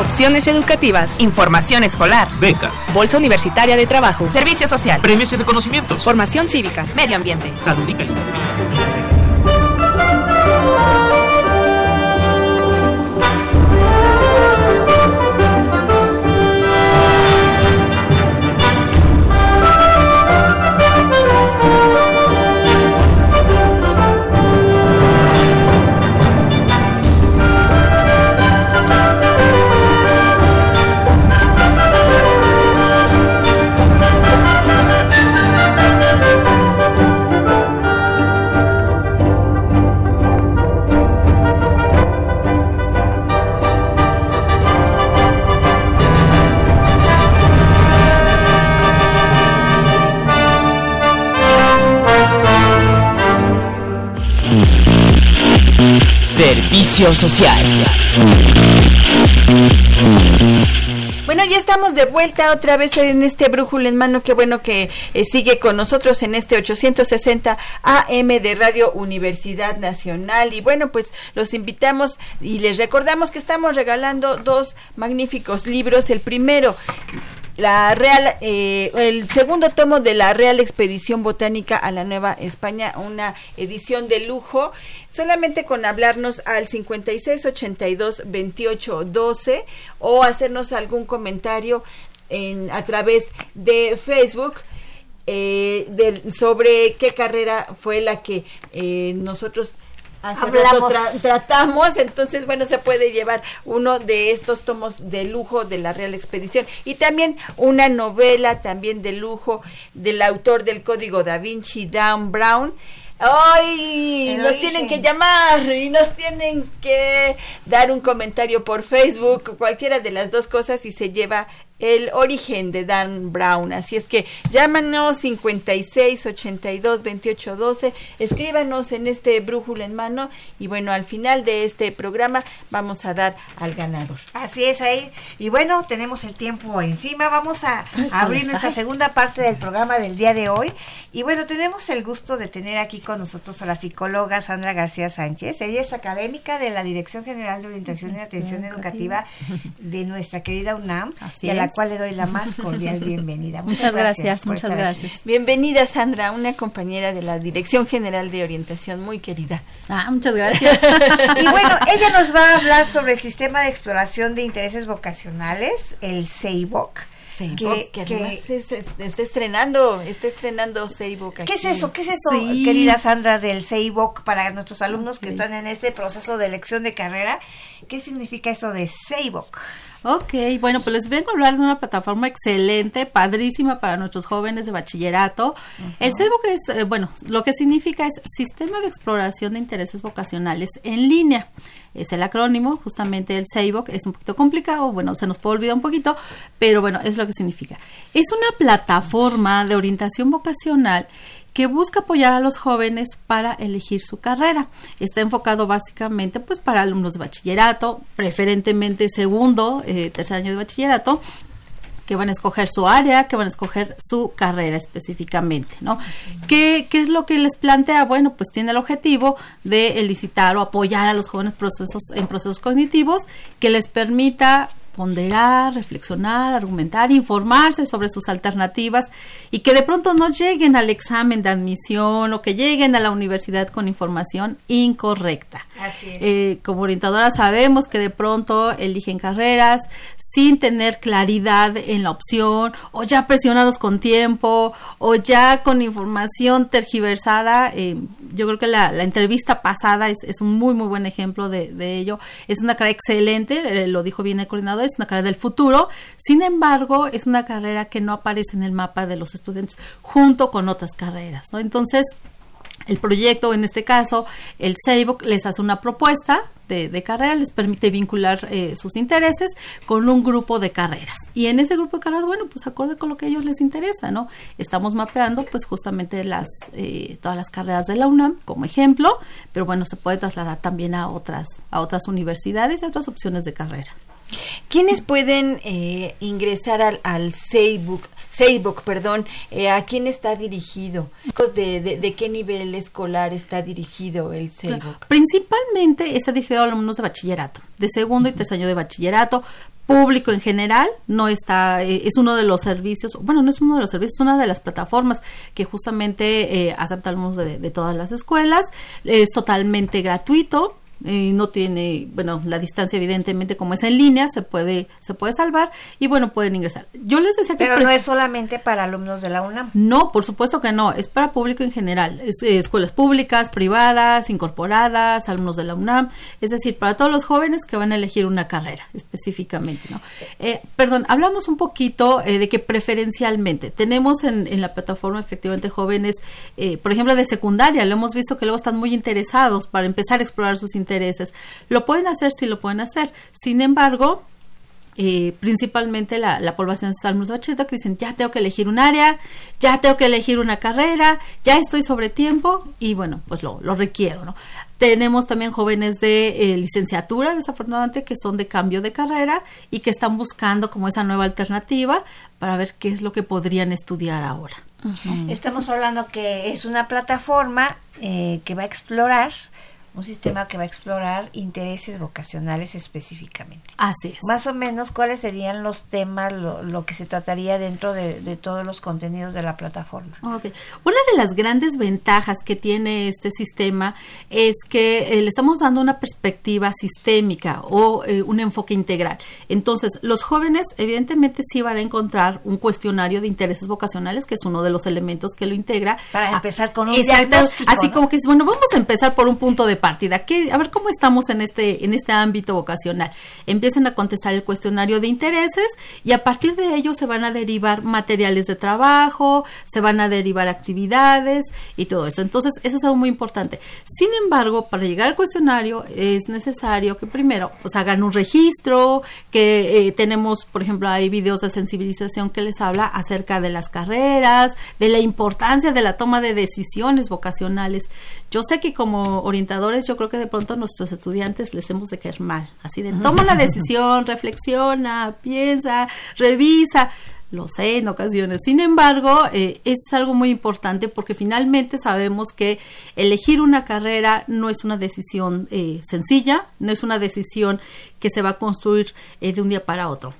Opciones educativas. Información escolar. Becas. Bolsa Universitaria de Trabajo. Servicio social. Premios y reconocimientos. Formación cívica. Medio ambiente. Salud y calidad. Servicio social. Bueno, ya estamos de vuelta otra vez en este brújulo en mano. Qué bueno que eh, sigue con nosotros en este 860 AM de Radio Universidad Nacional. Y bueno, pues los invitamos y les recordamos que estamos regalando dos magníficos libros. El primero, la Real, eh, el segundo tomo de la Real Expedición Botánica a la Nueva España, una edición de lujo, solamente con hablarnos al 56 82 28 12 o hacernos algún comentario en, a través de Facebook. eh, sobre qué carrera fue la que eh, nosotros Hablamos. tra- tratamos, entonces bueno, se puede llevar uno de estos tomos de lujo de la Real Expedición y también una novela también de lujo del autor del Código Da Vinci, Dan Brown. ¡Ay! El nos origen. tienen que llamar y nos tienen que dar un comentario por Facebook, cualquiera de las dos cosas y se lleva el origen de Dan Brown. Así es que llámanos 56 82 28 12, escríbanos en este brújula en mano y bueno, al final de este programa vamos a dar al ganador. Así es ahí. Y bueno, tenemos el tiempo encima. Vamos a, abrir nuestra segunda parte del programa del día de hoy. Y bueno, tenemos el gusto de tener aquí con nosotros a la psicóloga Sandra García Sánchez. Ella es académica de la Dirección General de Orientación y Atención Educativa de nuestra querida UNAM, Así y a la cual le doy la más cordial bienvenida. Muchas gracias, muchas aquí. gracias. Bienvenida Sandra, una compañera de la Dirección General de Orientación muy querida. Ah, muchas gracias. Y bueno, ella nos va a hablar sobre el sistema de exploración de intereses vocacionales, el CEIVOC. Que, que además es- es- está estrenando, está estrenando Seibook ¿Qué es eso? ¿Qué es eso, Sí. querida Sandra, del CEIVOC para nuestros alumnos que están en este proceso de elección de carrera? ¿Qué significa eso de CEIVOC? Ok, bueno, pues les vengo a hablar de una plataforma excelente, padrísima para nuestros jóvenes de bachillerato. El CEBOC es, eh, bueno, lo que significa es Sistema de Exploración de Intereses Vocacionales en Línea. Es el acrónimo, justamente el CEIVOC, es un poquito complicado, bueno, se nos puede olvidar un poquito, pero bueno, es lo que significa. Es una plataforma de orientación vocacional que busca apoyar a los jóvenes para elegir su carrera. Está enfocado básicamente pues para alumnos de bachillerato, preferentemente segundo, eh, tercer año de bachillerato, que van a escoger su área, que van a escoger su carrera específicamente, ¿no? ¿Qué, qué es lo que les plantea? Bueno, pues tiene el objetivo de elicitar o apoyar a los jóvenes procesos en procesos cognitivos que les permita ponderar, reflexionar, argumentar, informarse sobre sus alternativas y que de pronto no lleguen al examen de admisión o que lleguen a la universidad con información incorrecta. Así es. Eh, como orientadora sabemos que de pronto eligen carreras sin tener claridad en la opción o ya presionados con tiempo o ya con información tergiversada. Eh, yo creo que la, la entrevista pasada es, es un muy muy buen ejemplo de, de ello. Es una carrera excelente, eh, lo dijo bien el coordinador, es una carrera del futuro. Sin embargo, es una carrera que no aparece en el mapa de los estudiantes junto con otras carreras. ¿no? Entonces, el proyecto, en este caso, el CEIBOC les hace una propuesta de, de carrera, les permite vincular eh, sus intereses con un grupo de carreras. Y en ese grupo de carreras, bueno, pues acorde con lo que a ellos les interesa, ¿no? Estamos mapeando, pues justamente las eh, todas las carreras de la UNAM como ejemplo, pero bueno, se puede trasladar también a otras a otras universidades y a otras opciones de carreras. ¿Quiénes pueden eh, ingresar al, al Seibook, Seibook, perdón, eh, ¿a quién está dirigido? ¿De, de, de qué nivel escolar está dirigido el Seibook? Principalmente está dirigido a alumnos de bachillerato, de segundo y tercer año de bachillerato, público en general, no está, eh, es uno de los servicios, bueno, no es uno de los servicios, es una de las plataformas que justamente eh, acepta alumnos de, de todas las escuelas, es totalmente gratuito, eh, no tiene, bueno, la distancia evidentemente como es en línea, se puede, se puede salvar y bueno, pueden ingresar. Yo les decía que... Pero no es solamente para alumnos de la UNAM. No, por supuesto que no, es para público en general, es, eh, escuelas públicas, privadas, incorporadas, alumnos de la UNAM, es decir, para todos los jóvenes que van a elegir una carrera específicamente, ¿no? Eh, perdón, hablamos un poquito eh, de que preferencialmente tenemos en, en, la plataforma efectivamente jóvenes, eh, por ejemplo, de secundaria, lo hemos visto que luego están muy interesados para empezar a explorar sus intereses intereses. Lo pueden hacer, sí lo pueden hacer. Sin embargo, eh, principalmente la, la población bachillerato que dicen ya tengo que elegir un área, ya tengo que elegir una carrera, ya estoy sobre tiempo y bueno, pues lo, lo requiero, ¿no? Tenemos también jóvenes de eh, licenciatura, desafortunadamente, que son de cambio de carrera y que están buscando como esa nueva alternativa para ver qué es lo que podrían estudiar ahora. Uh -huh. Estamos hablando que es una plataforma eh, que va a explorar un sistema que va a explorar intereses vocacionales específicamente. Así es. Más o menos, ¿cuáles serían los temas, lo, lo que se trataría dentro de, de, todos los contenidos de la plataforma? Okay. Una de las grandes ventajas que tiene este sistema es que eh, le estamos dando una perspectiva sistémica o eh, un enfoque integral. Entonces, los jóvenes evidentemente sí van a encontrar un cuestionario de intereses vocacionales, que es uno de los elementos que lo integra. Para empezar con un Exacto, diagnóstico. Así ¿no? como que, bueno, vamos a empezar por un punto de partida. ¿Qué, a ver cómo estamos en este, en este ámbito vocacional. Empiecen a contestar el cuestionario de intereses y a partir de ello se van a derivar materiales de trabajo, se van a derivar actividades y todo eso. Entonces, eso es algo muy importante. Sin embargo, para llegar al cuestionario es necesario que primero pues hagan un registro, que eh, tenemos, por ejemplo, hay videos de sensibilización que les habla acerca de las carreras, de la importancia de la toma de decisiones vocacionales. Yo sé que como orientadores yo creo que de pronto a nuestros estudiantes les hemos de caer mal, así de toma la decisión, reflexiona, piensa, revisa. Lo sé en ocasiones. Sin embargo, eh, es algo muy importante porque finalmente sabemos que elegir una carrera no es una decisión eh, sencilla, no es una decisión que se va a construir eh, de un día para otro.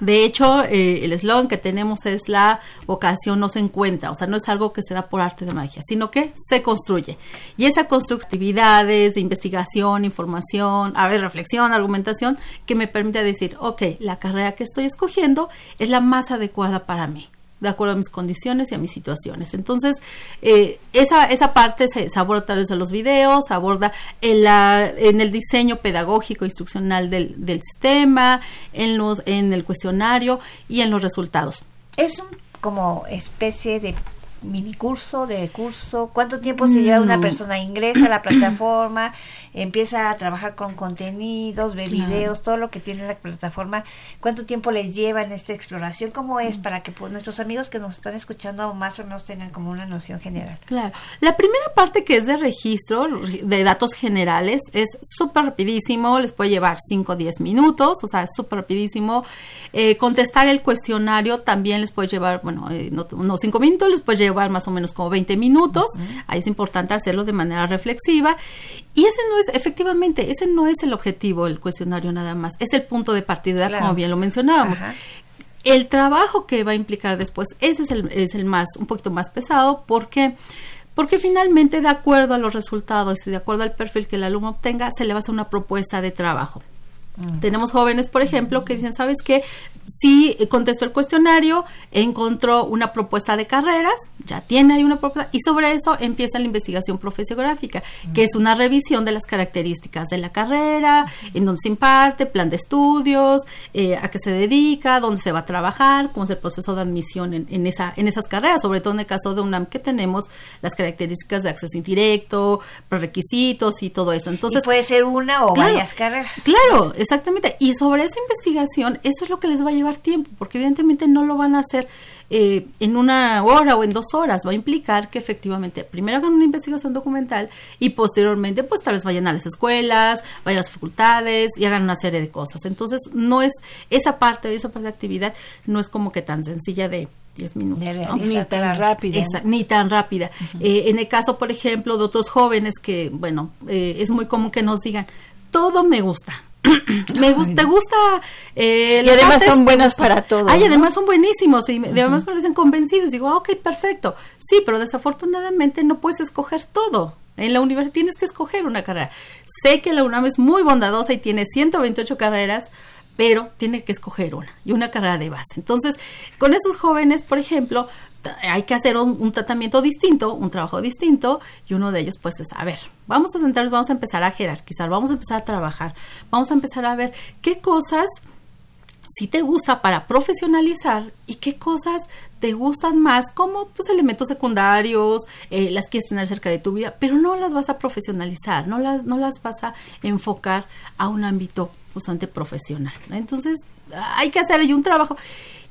De hecho, eh, el eslogan que tenemos es la vocación no se encuentra, o sea, no es algo que se da por arte de magia, sino que se construye. Y esa construcción, actividades de investigación, información, a ver, reflexión, argumentación, que me permite decir, ok, la carrera que estoy escogiendo es la más adecuada para mí de acuerdo a mis condiciones y a mis situaciones. Entonces, eh, esa, esa parte se, aborda a través de los videos, se aborda en, la, en el diseño pedagógico instruccional del, del sistema, en, los, en el cuestionario y en los resultados. Es un, como especie de mini curso, de curso. ¿Cuánto tiempo se lleva una persona? Ingresa a la plataforma, empieza a trabajar con contenidos, ve claro. videos, todo lo que tiene la plataforma. ¿Cuánto tiempo les lleva en esta exploración? ¿Cómo es para que pues, nuestros amigos que nos están escuchando más o menos tengan como una noción general? Claro. La primera parte que es de registro de datos generales es súper rapidísimo, les puede llevar 5 o 10 minutos, o sea, es súper rapidísimo. Eh, contestar el cuestionario también les puede llevar, bueno, eh, no, no 5 minutos, les puede llevar más o menos como 20 minutos. Uh -huh. Ahí es importante hacerlo de manera reflexiva. Y ese no es, efectivamente, ese no es el objetivo del cuestionario nada más, es el punto de partida, claro. como bien lo mencionábamos. Ajá. El trabajo que va a implicar después, ese es el, es el más, un poquito más pesado, porque porque finalmente de acuerdo a los resultados y de acuerdo al perfil que el alumno obtenga, se le va a hacer una propuesta de trabajo. Tenemos jóvenes, por ejemplo, que dicen, ¿sabes qué? Si contestó el cuestionario, encontró una propuesta de carreras, ya tiene ahí una propuesta, y sobre eso empieza la investigación profesiográfica, que es una revisión de las características de la carrera, en dónde se imparte, plan de estudios, eh, a qué se dedica, dónde se va a trabajar, cómo es el proceso de admisión en, en, esa, en esas carreras, sobre todo en el caso de UNAM, que tenemos las características de acceso indirecto, prerequisitos y todo eso. Entonces, y puede ser una o claro, varias carreras. Claro, exactamente. Y sobre esa investigación, eso es lo que les va a llevar tiempo, porque evidentemente no lo van a hacer eh, en una hora o en dos horas. Va a implicar que efectivamente primero hagan una investigación documental y posteriormente pues tal vez vayan a las escuelas, vayan a las facultades y hagan una serie de cosas. Entonces no es esa parte, esa parte de actividad no es como que tan sencilla de 10 minutos. ¿no? Ni tan rápida. Esa, ni tan rápida. Uh -huh. eh, en el caso, por ejemplo, de otros jóvenes que, bueno, eh, es muy común que nos digan, todo me gusta, me gusta, te gusta eh, Y además artes, son buenos para todo, Ay, ¿no? además son buenísimos y me- además me lo dicen convencidos. Digo, ah, ok, perfecto. Sí, pero desafortunadamente no puedes escoger todo. En la universidad tienes que escoger una carrera. Sé que la UNAM es muy bondadosa y tiene 128 carreras, pero tiene que escoger una y una carrera de base. Entonces, con esos jóvenes, por ejemplo, hay que hacer un, tratamiento distinto, un trabajo distinto, y uno de ellos, pues, es, a ver, vamos a sentarnos, vamos a empezar a jerarquizar, vamos a empezar a trabajar, vamos a empezar a ver qué cosas si te gusta para profesionalizar y qué cosas te gustan más como pues elementos secundarios, eh, las quieres tener cerca de tu vida, pero no las vas a profesionalizar, no las, no las vas a enfocar a un ámbito bastante profesional. ¿no? Entonces hay que hacer ahí un trabajo.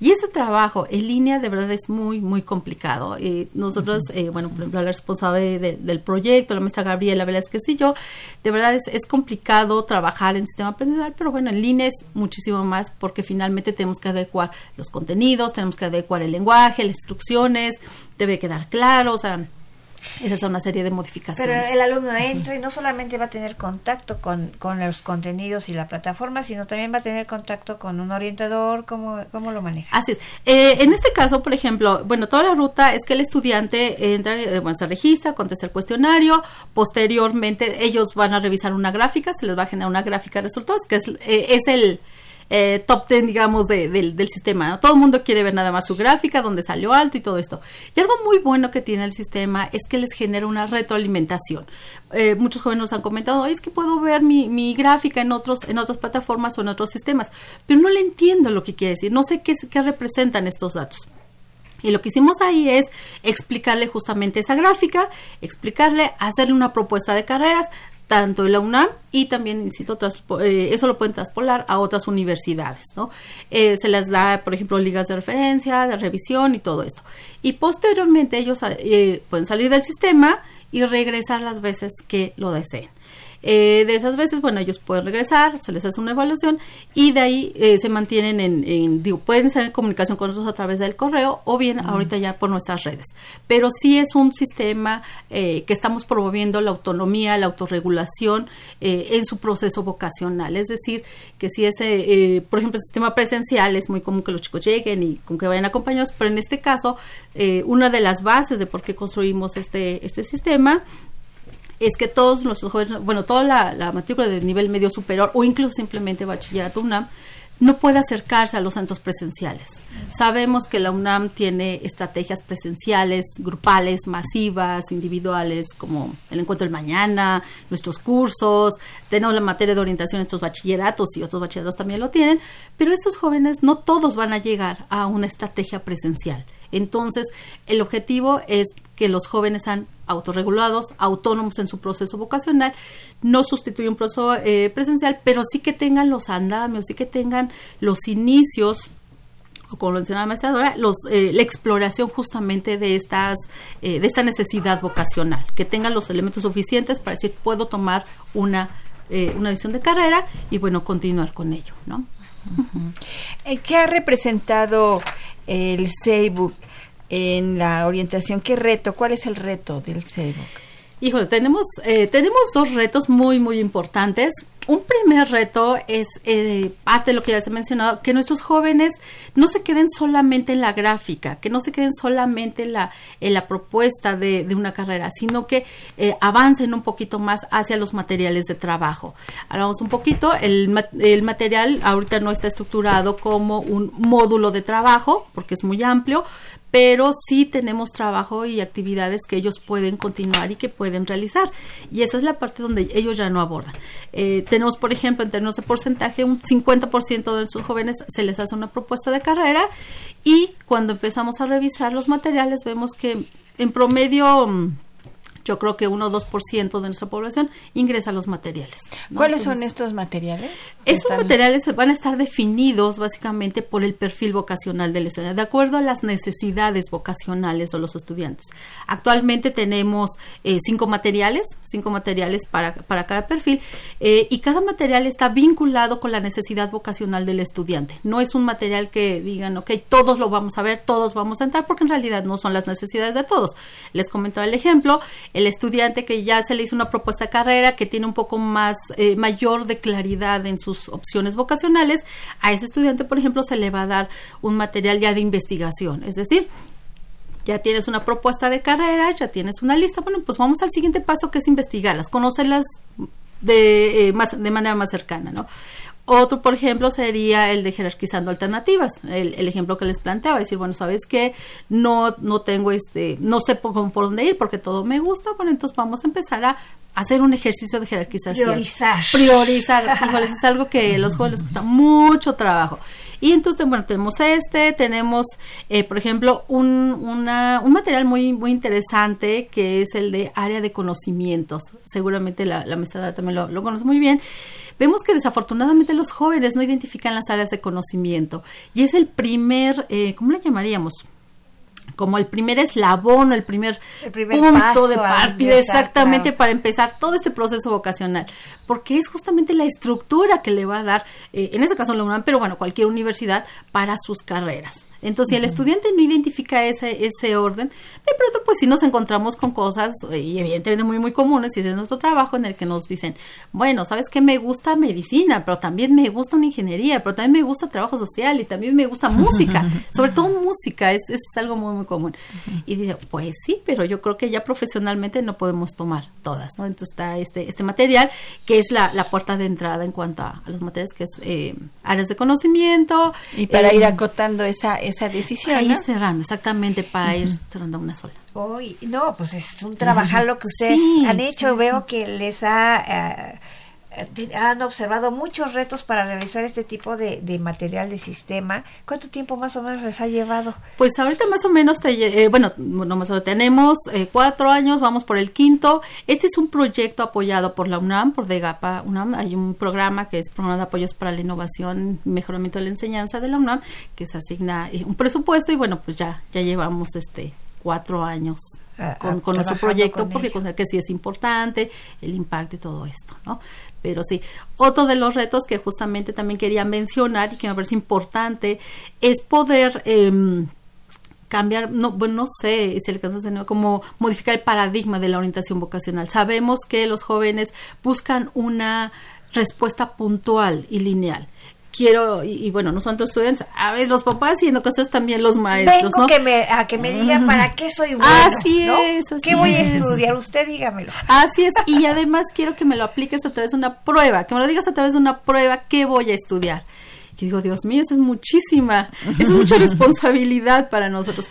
Y ese trabajo en línea de verdad es muy, muy complicado. Eh, nosotros, eh, bueno, por ejemplo, la responsable de- del proyecto, la maestra Gabriela Velázquez y yo, de verdad es, es complicado trabajar en sistema presencial, pero bueno, en línea es muchísimo más porque finalmente tenemos que adecuar los contenidos, tenemos que adecuar el lenguaje, las instrucciones, debe quedar claro, o sea, esa es una serie de Pero modificaciones. el alumno entra y no solamente va a tener contacto con, con los contenidos y la plataforma, sino también va a tener contacto con un orientador. ¿Cómo, cómo lo maneja? Así es. Eh, en este caso, por ejemplo, bueno, toda la ruta es que el estudiante entra, eh, bueno, se registra, contesta el cuestionario, posteriormente ellos van a revisar una gráfica, se les va a generar una gráfica de resultados, que es, eh, es el eh, top 10, digamos, de- del, sistema. Todo el mundo quiere ver nada más su gráfica, donde salió alto y todo esto. Y algo muy bueno que tiene el sistema es que les genera una retroalimentación. Eh, muchos jóvenes nos han comentado, "Ay, es que puedo ver mi, mi gráfica en otros en otras plataformas o en otros sistemas, pero no le entiendo lo que quiere decir, no sé qué, qué representan estos datos. Y lo que hicimos ahí es explicarle justamente esa gráfica, explicarle, hacerle una propuesta de carreras, tanto en la UNAM y también, insisto, eh, eso lo pueden traspolar a otras universidades, ¿no? Eh, se les da, por ejemplo, ligas de referencia, de revisión y todo esto. Y posteriormente ellos eh, pueden salir del sistema y regresar las veces que lo deseen. Eh, de esas veces, bueno, ellos pueden regresar, se les hace una evaluación y de ahí eh, se mantienen en, en- digo, pueden estar en comunicación con nosotros a través del correo o bien ahorita ya por nuestras redes. Pero sí es un sistema eh, que estamos promoviendo la autonomía, la autorregulación eh, en su proceso vocacional. Es decir, que si ese, eh, por ejemplo, el sistema presencial es muy común que los chicos lleguen y con que vayan acompañados, pero en este caso, eh, una de las bases de por qué construimos este, este sistema es que todos los jóvenes, bueno, toda la, la matrícula de nivel medio superior o incluso simplemente bachillerato UNAM no puede acercarse a los centros presenciales. Sabemos que la UNAM tiene estrategias presenciales, grupales, masivas, individuales, como el encuentro del mañana, nuestros cursos, tenemos la materia de orientación en estos bachilleratos y otros bachilleratos también lo tienen, pero estos jóvenes no todos van a llegar a una estrategia presencial. Entonces, el objetivo es que los jóvenes sean autorregulados, autónomos en su proceso vocacional, no sustituye un proceso eh, presencial, pero sí que tengan los andamios, sí que tengan los inicios o como lo mencionaba la maestra Dora, los, eh, la exploración justamente de estas eh, de esta necesidad vocacional, que tengan los elementos suficientes para decir puedo tomar una eh, una decisión de carrera y bueno continuar con ello, ¿no? Eh, ¿Qué ha representado el Facebook en la orientación? ¿Qué reto? ¿Cuál es el reto del Facebook? Híjole, tenemos, eh, tenemos dos retos muy, muy importantes. Un primer reto es, eh, parte de lo que ya les he mencionado, que nuestros jóvenes no se queden solamente en la gráfica, que no se queden solamente en la, en la propuesta de, de una carrera, sino que eh, avancen un poquito más hacia los materiales de trabajo. Hablamos un poquito, el, el material ahorita no está estructurado como un módulo de trabajo, porque es muy amplio, pero sí tenemos trabajo y actividades que ellos pueden continuar y que pueden realizar. Y esa es la parte donde ellos ya no abordan. Eh, tenemos, por ejemplo, en términos de porcentaje, un 50% de nuestros jóvenes se les hace una propuesta de carrera y cuando empezamos a revisar los materiales vemos que en promedio... Yo creo que 1 o 2% de nuestra población ingresa a los materiales. ¿no? ¿Cuáles son estos materiales? esos Están- materiales van a estar definidos básicamente por el perfil vocacional del estudiante, de acuerdo a las necesidades vocacionales de los estudiantes. Actualmente tenemos eh, cinco materiales, cinco materiales para, para cada perfil, eh, y cada material está vinculado con la necesidad vocacional del estudiante. No es un material que digan, ok, todos lo vamos a ver, todos vamos a entrar, porque en realidad no son las necesidades de todos. Les comentaba el ejemplo, el estudiante que ya se le hizo una propuesta de carrera, que tiene un poco más, eh, mayor de claridad en sus opciones vocacionales, a ese estudiante, por ejemplo, se le va a dar un material ya de investigación, es decir, ya tienes una propuesta de carrera, ya tienes una lista, bueno, pues vamos al siguiente paso que es investigarlas, conocerlas de, eh, más, de manera más cercana, ¿no? Otro, por ejemplo, sería el de jerarquizando alternativas. El, ejemplo que les planteaba, decir, bueno, ¿sabes qué? No, no tengo este, no sé por, por, dónde ir porque todo me gusta. Bueno, entonces vamos a empezar a hacer un ejercicio de jerarquización. Priorizar. Priorizar. es algo que a los jóvenes les cuesta mucho trabajo. Y entonces, bueno, tenemos este, tenemos, eh, por ejemplo, un, una, un material muy, muy interesante que es el de área de conocimientos. Seguramente la, la también lo, lo conoce muy bien vemos que desafortunadamente los jóvenes no identifican las áreas de conocimiento y es el primer, eh, ¿cómo le llamaríamos? como el primer eslabón, el primer, el primer punto de partida exactamente para empezar todo este proceso vocacional, porque es justamente la estructura que le va a dar, eh, en este caso la UNAM, pero bueno, cualquier universidad para sus carreras. Entonces, si el estudiante no identifica ese, ese orden, de pronto, pues sí nos encontramos con cosas, y evidentemente muy, muy comunes, y es nuestro trabajo, en el que nos dicen, bueno, ¿sabes qué? Me gusta medicina, pero también me gusta una ingeniería, pero también me gusta trabajo social, y también me gusta música, sobre todo música, es, es algo muy, muy común. Y dice, pues sí, pero yo creo que ya profesionalmente no podemos tomar todas, ¿no? Entonces está este, este material, que es la, la puerta de entrada en cuanto a, los materiales, que es eh, áreas de conocimiento. Y para ir acotando esa esa decisión. Para ir cerrando, exactamente, para ir cerrando una sola. Uy, no, pues es un trabajar lo que ustedes han hecho. Veo que les ha... Eh, han observado muchos retos para realizar este tipo de, material de sistema. ¿Cuánto tiempo más o menos les ha llevado? Pues ahorita más o menos, te, eh, bueno, no más tenemos eh, cuatro años, vamos por el quinto. Este es un proyecto apoyado por la UNAM, por DEGAPA UNAM. Hay un programa que es Programa de Apoyos para la Innovación y Mejoramiento de la Enseñanza de la UNAM, que se asigna eh, un presupuesto y bueno, pues ya, ya llevamos este cuatro años con, con nuestro proyecto porque cosa que sí es importante el impacto y todo esto, ¿no? Pero sí, otro de los retos que justamente también quería mencionar y que me parece importante es poder eh, cambiar, no, bueno, no sé si el caso es como modificar el paradigma de la orientación vocacional. Sabemos que los jóvenes buscan una respuesta puntual y lineal quiero, y, bueno, no son todos estudiantes, a veces los papás y en ocasiones también los maestros, Vengo que me, a que me digan para qué soy bueno, Así es, ¿Qué voy a estudiar? Usted dígamelo. Así es, y además quiero que me lo apliques a través de una prueba, que me lo digas a través de una prueba, ¿qué voy a estudiar? Yo digo, Dios mío, eso es muchísima, es mucha responsabilidad para nosotros.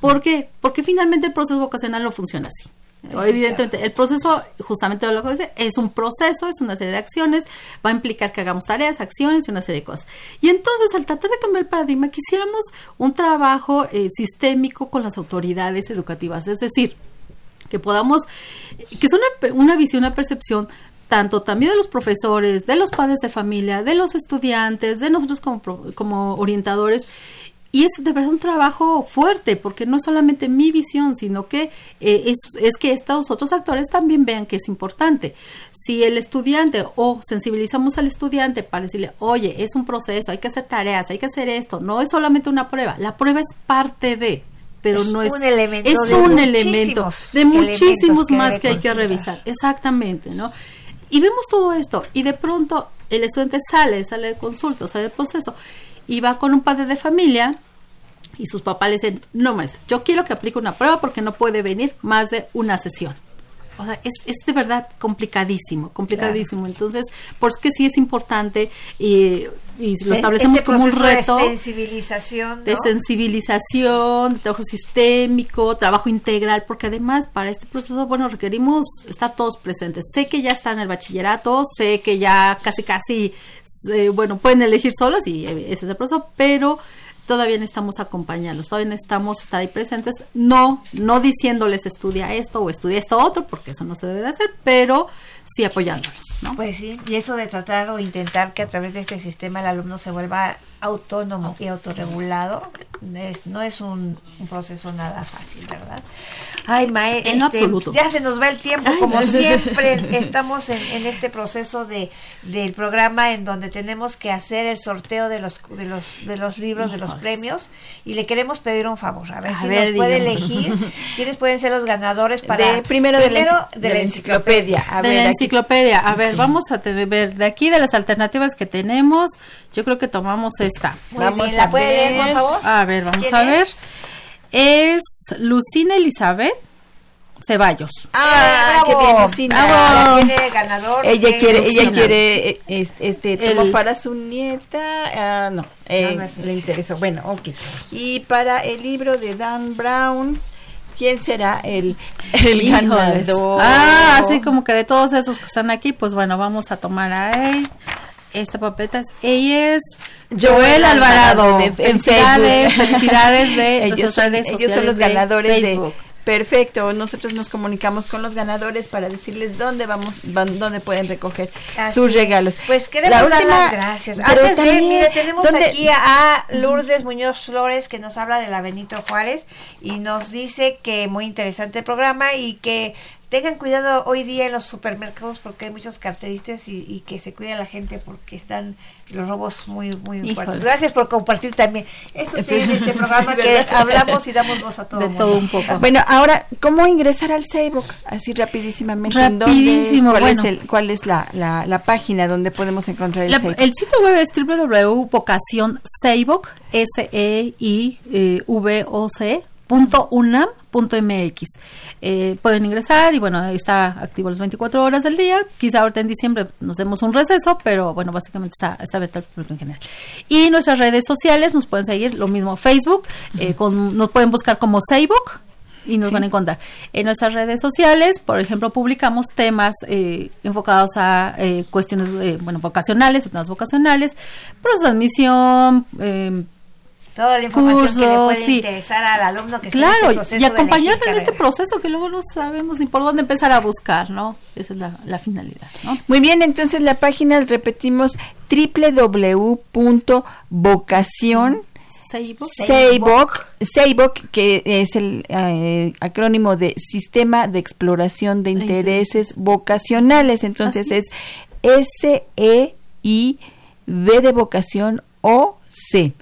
¿Por qué? Porque finalmente el proceso vocacional no funciona así. Evidentemente, el proceso, justamente lo que dice, es un proceso, es una serie de acciones, va a implicar que hagamos tareas, acciones y una serie de cosas. Y entonces, al tratar de cambiar el paradigma, quisiéramos un trabajo eh, sistémico con las autoridades educativas, es decir, que podamos, que es una, una visión, una percepción tanto también de los profesores, de los padres de familia, de los estudiantes, de nosotros como, como orientadores, y es de verdad un trabajo fuerte, porque no es solamente mi visión, sino que eh, es, es, que estos otros actores también vean que es importante. Si el estudiante o sensibilizamos al estudiante para decirle, oye, es un proceso, hay que hacer tareas, hay que hacer esto, no es solamente una prueba, la prueba es parte de pero no es un elemento es un elemento de muchísimos más que hay que revisar. Exactamente no y vemos todo esto y de pronto el estudiante sale sale de consulta sale del proceso va con un padre de familia y sus papás le dicen, no más, yo quiero que aplique una prueba porque no puede venir más de una sesión. O sea, es, es de verdad complicadísimo, complicadísimo. Entonces, por eso que sí es importante y, y lo establecemos este como un reto. De sensibilización. ¿no? De sensibilización, de trabajo sistémico, trabajo integral, porque además para este proceso, bueno, requerimos estar todos presentes. Sé que ya está en el bachillerato, sé que ya casi, casi, eh, bueno, pueden elegir solos y ese es el proceso, pero todavía necesitamos acompañarlos, todavía necesitamos estar ahí presentes, no, no diciéndoles estudia esto o estudia esto otro, porque eso no se debe de hacer, pero sí apoyándolos, ¿no? Pues sí, y eso de tratar o intentar que a través de este sistema el alumno se vuelva autónomo y autorregulado, es- no es un, un proceso nada fácil, ¿verdad? Ay, Mae, En absoluto. ya se nos va el tiempo, Ay, como no. siempre estamos en, en este proceso de del programa en donde tenemos que hacer el sorteo de los de los de los libros, de los. Premios y le queremos pedir un favor, a ver A si ver, nos puede díganos. elegir quiénes pueden ser los ganadores para de, primero, de, la, primero enci- de la enciclopedia. A de ver, la aquí- enciclopedia. A ver, vamos a tener, ver, de aquí de las alternativas que tenemos, yo creo que tomamos esta. Muy Vamos bien, a ¿la puede leer, ver. por favor? A ver, vamos ¿Quién a ver. es? Es Lucina Elizabeth Ceballos. Ah, Eh, qué bravo. bien, Lucina. Tiene ganador. Ella quiere, ella quiere, eh, es- este, tomó El- para su nieta, ah, no, eh, No, no le interesó, bueno, ok. Y para el libro de Dan Brown, ¿quién será el, el Híjoles. ganador? Ah, así como que de todos esos que están aquí, pues bueno, vamos a tomar a él. Esta papeta es, ella es Joel Joel Alvarado Alvarado. de- en felicidades, Facebook. felicidades de ellos nuestras son, redes ellos sociales son los de ganadores de, Facebook. Perfecto, nosotros nos comunicamos con los ganadores para decirles dónde vamos, van- dónde pueden recoger Así sus es. regalos. Pues queremos La dar última- las gracias. Antes de, también, mire, tenemos ¿dónde- aquí a Lourdes Muñoz Flores que nos habla de la Benito Juárez y nos dice que muy interesante el programa y que tengan cuidado hoy día en los supermercados porque hay muchos carteristas y, y que se cuida la gente porque están los robos muy muy Híjoles. fuertes. Gracias por compartir también. Esto Sí. tiene este programa que hablamos y damos voz a todo. De mundo. todo un poco. Bueno, ahora, ¿cómo ingresar al Facebook? Así rapidísimamente. Rapidísimo, ¿Cuál bueno. es, el, cuál es la, la, la página donde podemos encontrar el La- el sitio web es www.vocacionseiboc, s e i v o c punto unam punto mx. Eh, pueden ingresar y bueno ahí está activo las 24 horas del día. Quizá ahorita en diciembre nos demos un receso pero bueno básicamente está está abierto al público en general. Y nuestras redes sociales nos pueden seguir lo mismo Facebook eh, con, nos pueden buscar como Seiboc y nos van a encontrar. En nuestras redes sociales, por ejemplo, publicamos temas eh, enfocados a eh, cuestiones, eh, bueno, vocacionales, temas vocacionales, proceso de admisión, eh, Toda la información que le Cursos, puede sí. interesar al alumno que está en claro, este y proceso de acompañarlo en este proceso que luego no sabemos ni por dónde empezar a buscar, ¿no? Esa es la, la finalidad, ¿no? Muy bien, entonces la página, repetimos, www.vocación Seiboc. Seiboc, Seiboc, que es el eh, acrónimo de Sistema de Exploración de Intereses Vocacionales. Entonces Así es S-E-I-V de vocación O-C.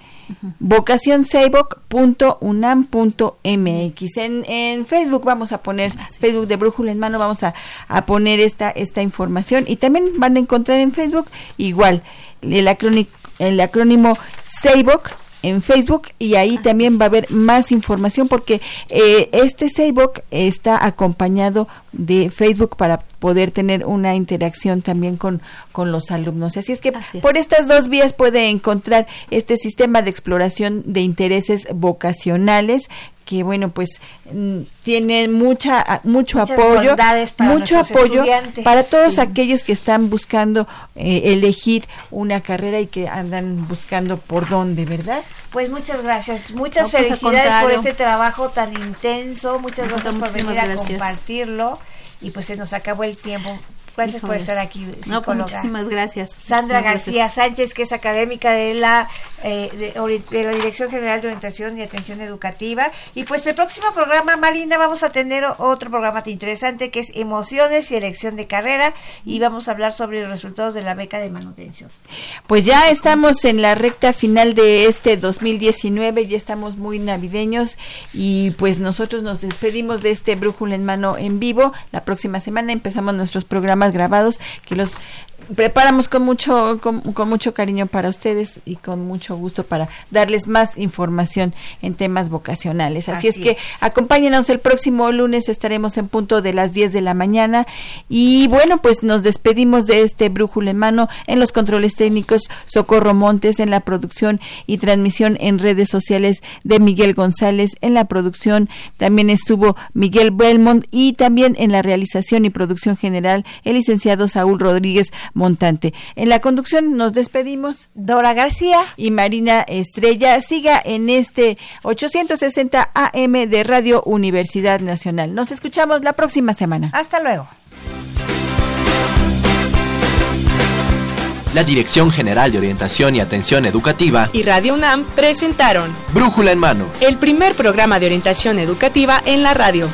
vocacionseiboc.unam.mx en, en Facebook vamos a poner Facebook de Brújula en Mano vamos a, a poner esta esta información. Y también van a encontrar en Facebook igual el acrónico el acrónimo Seiboc en Facebook y ahí también va a haber más información porque eh, este Seiboc está acompañado de Facebook para poder tener una interacción también con, con los alumnos. Así es que Así es. por estas dos vías puede encontrar este sistema de exploración de intereses vocacionales que bueno pues mm, tiene mucha mucho Muchas apoyo mucho apoyo para todos Sí. aquellos que están buscando eh, elegir una carrera y que andan buscando por dónde verdad Pues muchas gracias, muchas No, pues, felicidades por este trabajo tan intenso, muchas No, gracias por venir a gracias. compartirlo y pues se nos acabó el tiempo. Gracias por estar aquí, No, pues muchísimas gracias. Sandra Muchísimas García gracias. Sánchez, que es académica de la, eh, de, de la Dirección General de Orientación y Atención Educativa. Y pues el próximo programa, Marina, vamos a tener otro programa interesante que es Emociones y Elección de Carrera y vamos a hablar sobre los resultados de la beca de manutención. Pues ya estamos en la recta final de este 2019, ya estamos muy navideños y pues nosotros nos despedimos de este Brújula en Mano en vivo. La próxima semana empezamos nuestros grabados que los preparamos con mucho con, con mucho cariño para ustedes y con mucho gusto para darles más información en temas vocacionales. Así, Así es que es. acompáñenos el próximo lunes, estaremos en punto de las 10 de la mañana y bueno, pues nos despedimos de este Brújula en Mano en los controles técnicos Socorro Montes en la producción y transmisión en redes sociales de Miguel González en la producción también estuvo Miguel Belmont y también en la realización y producción general el licenciado Saúl Rodríguez Montante. En la conducción nos despedimos Dora García. y Marina Estrella. Siga en este 860 AM de Radio Universidad Nacional. Nos escuchamos la próxima semana. Hasta luego. La Dirección General de Orientación y Atención Educativa y Radio UNAM presentaron Brújula en Mano. el primer programa de orientación educativa en la radio.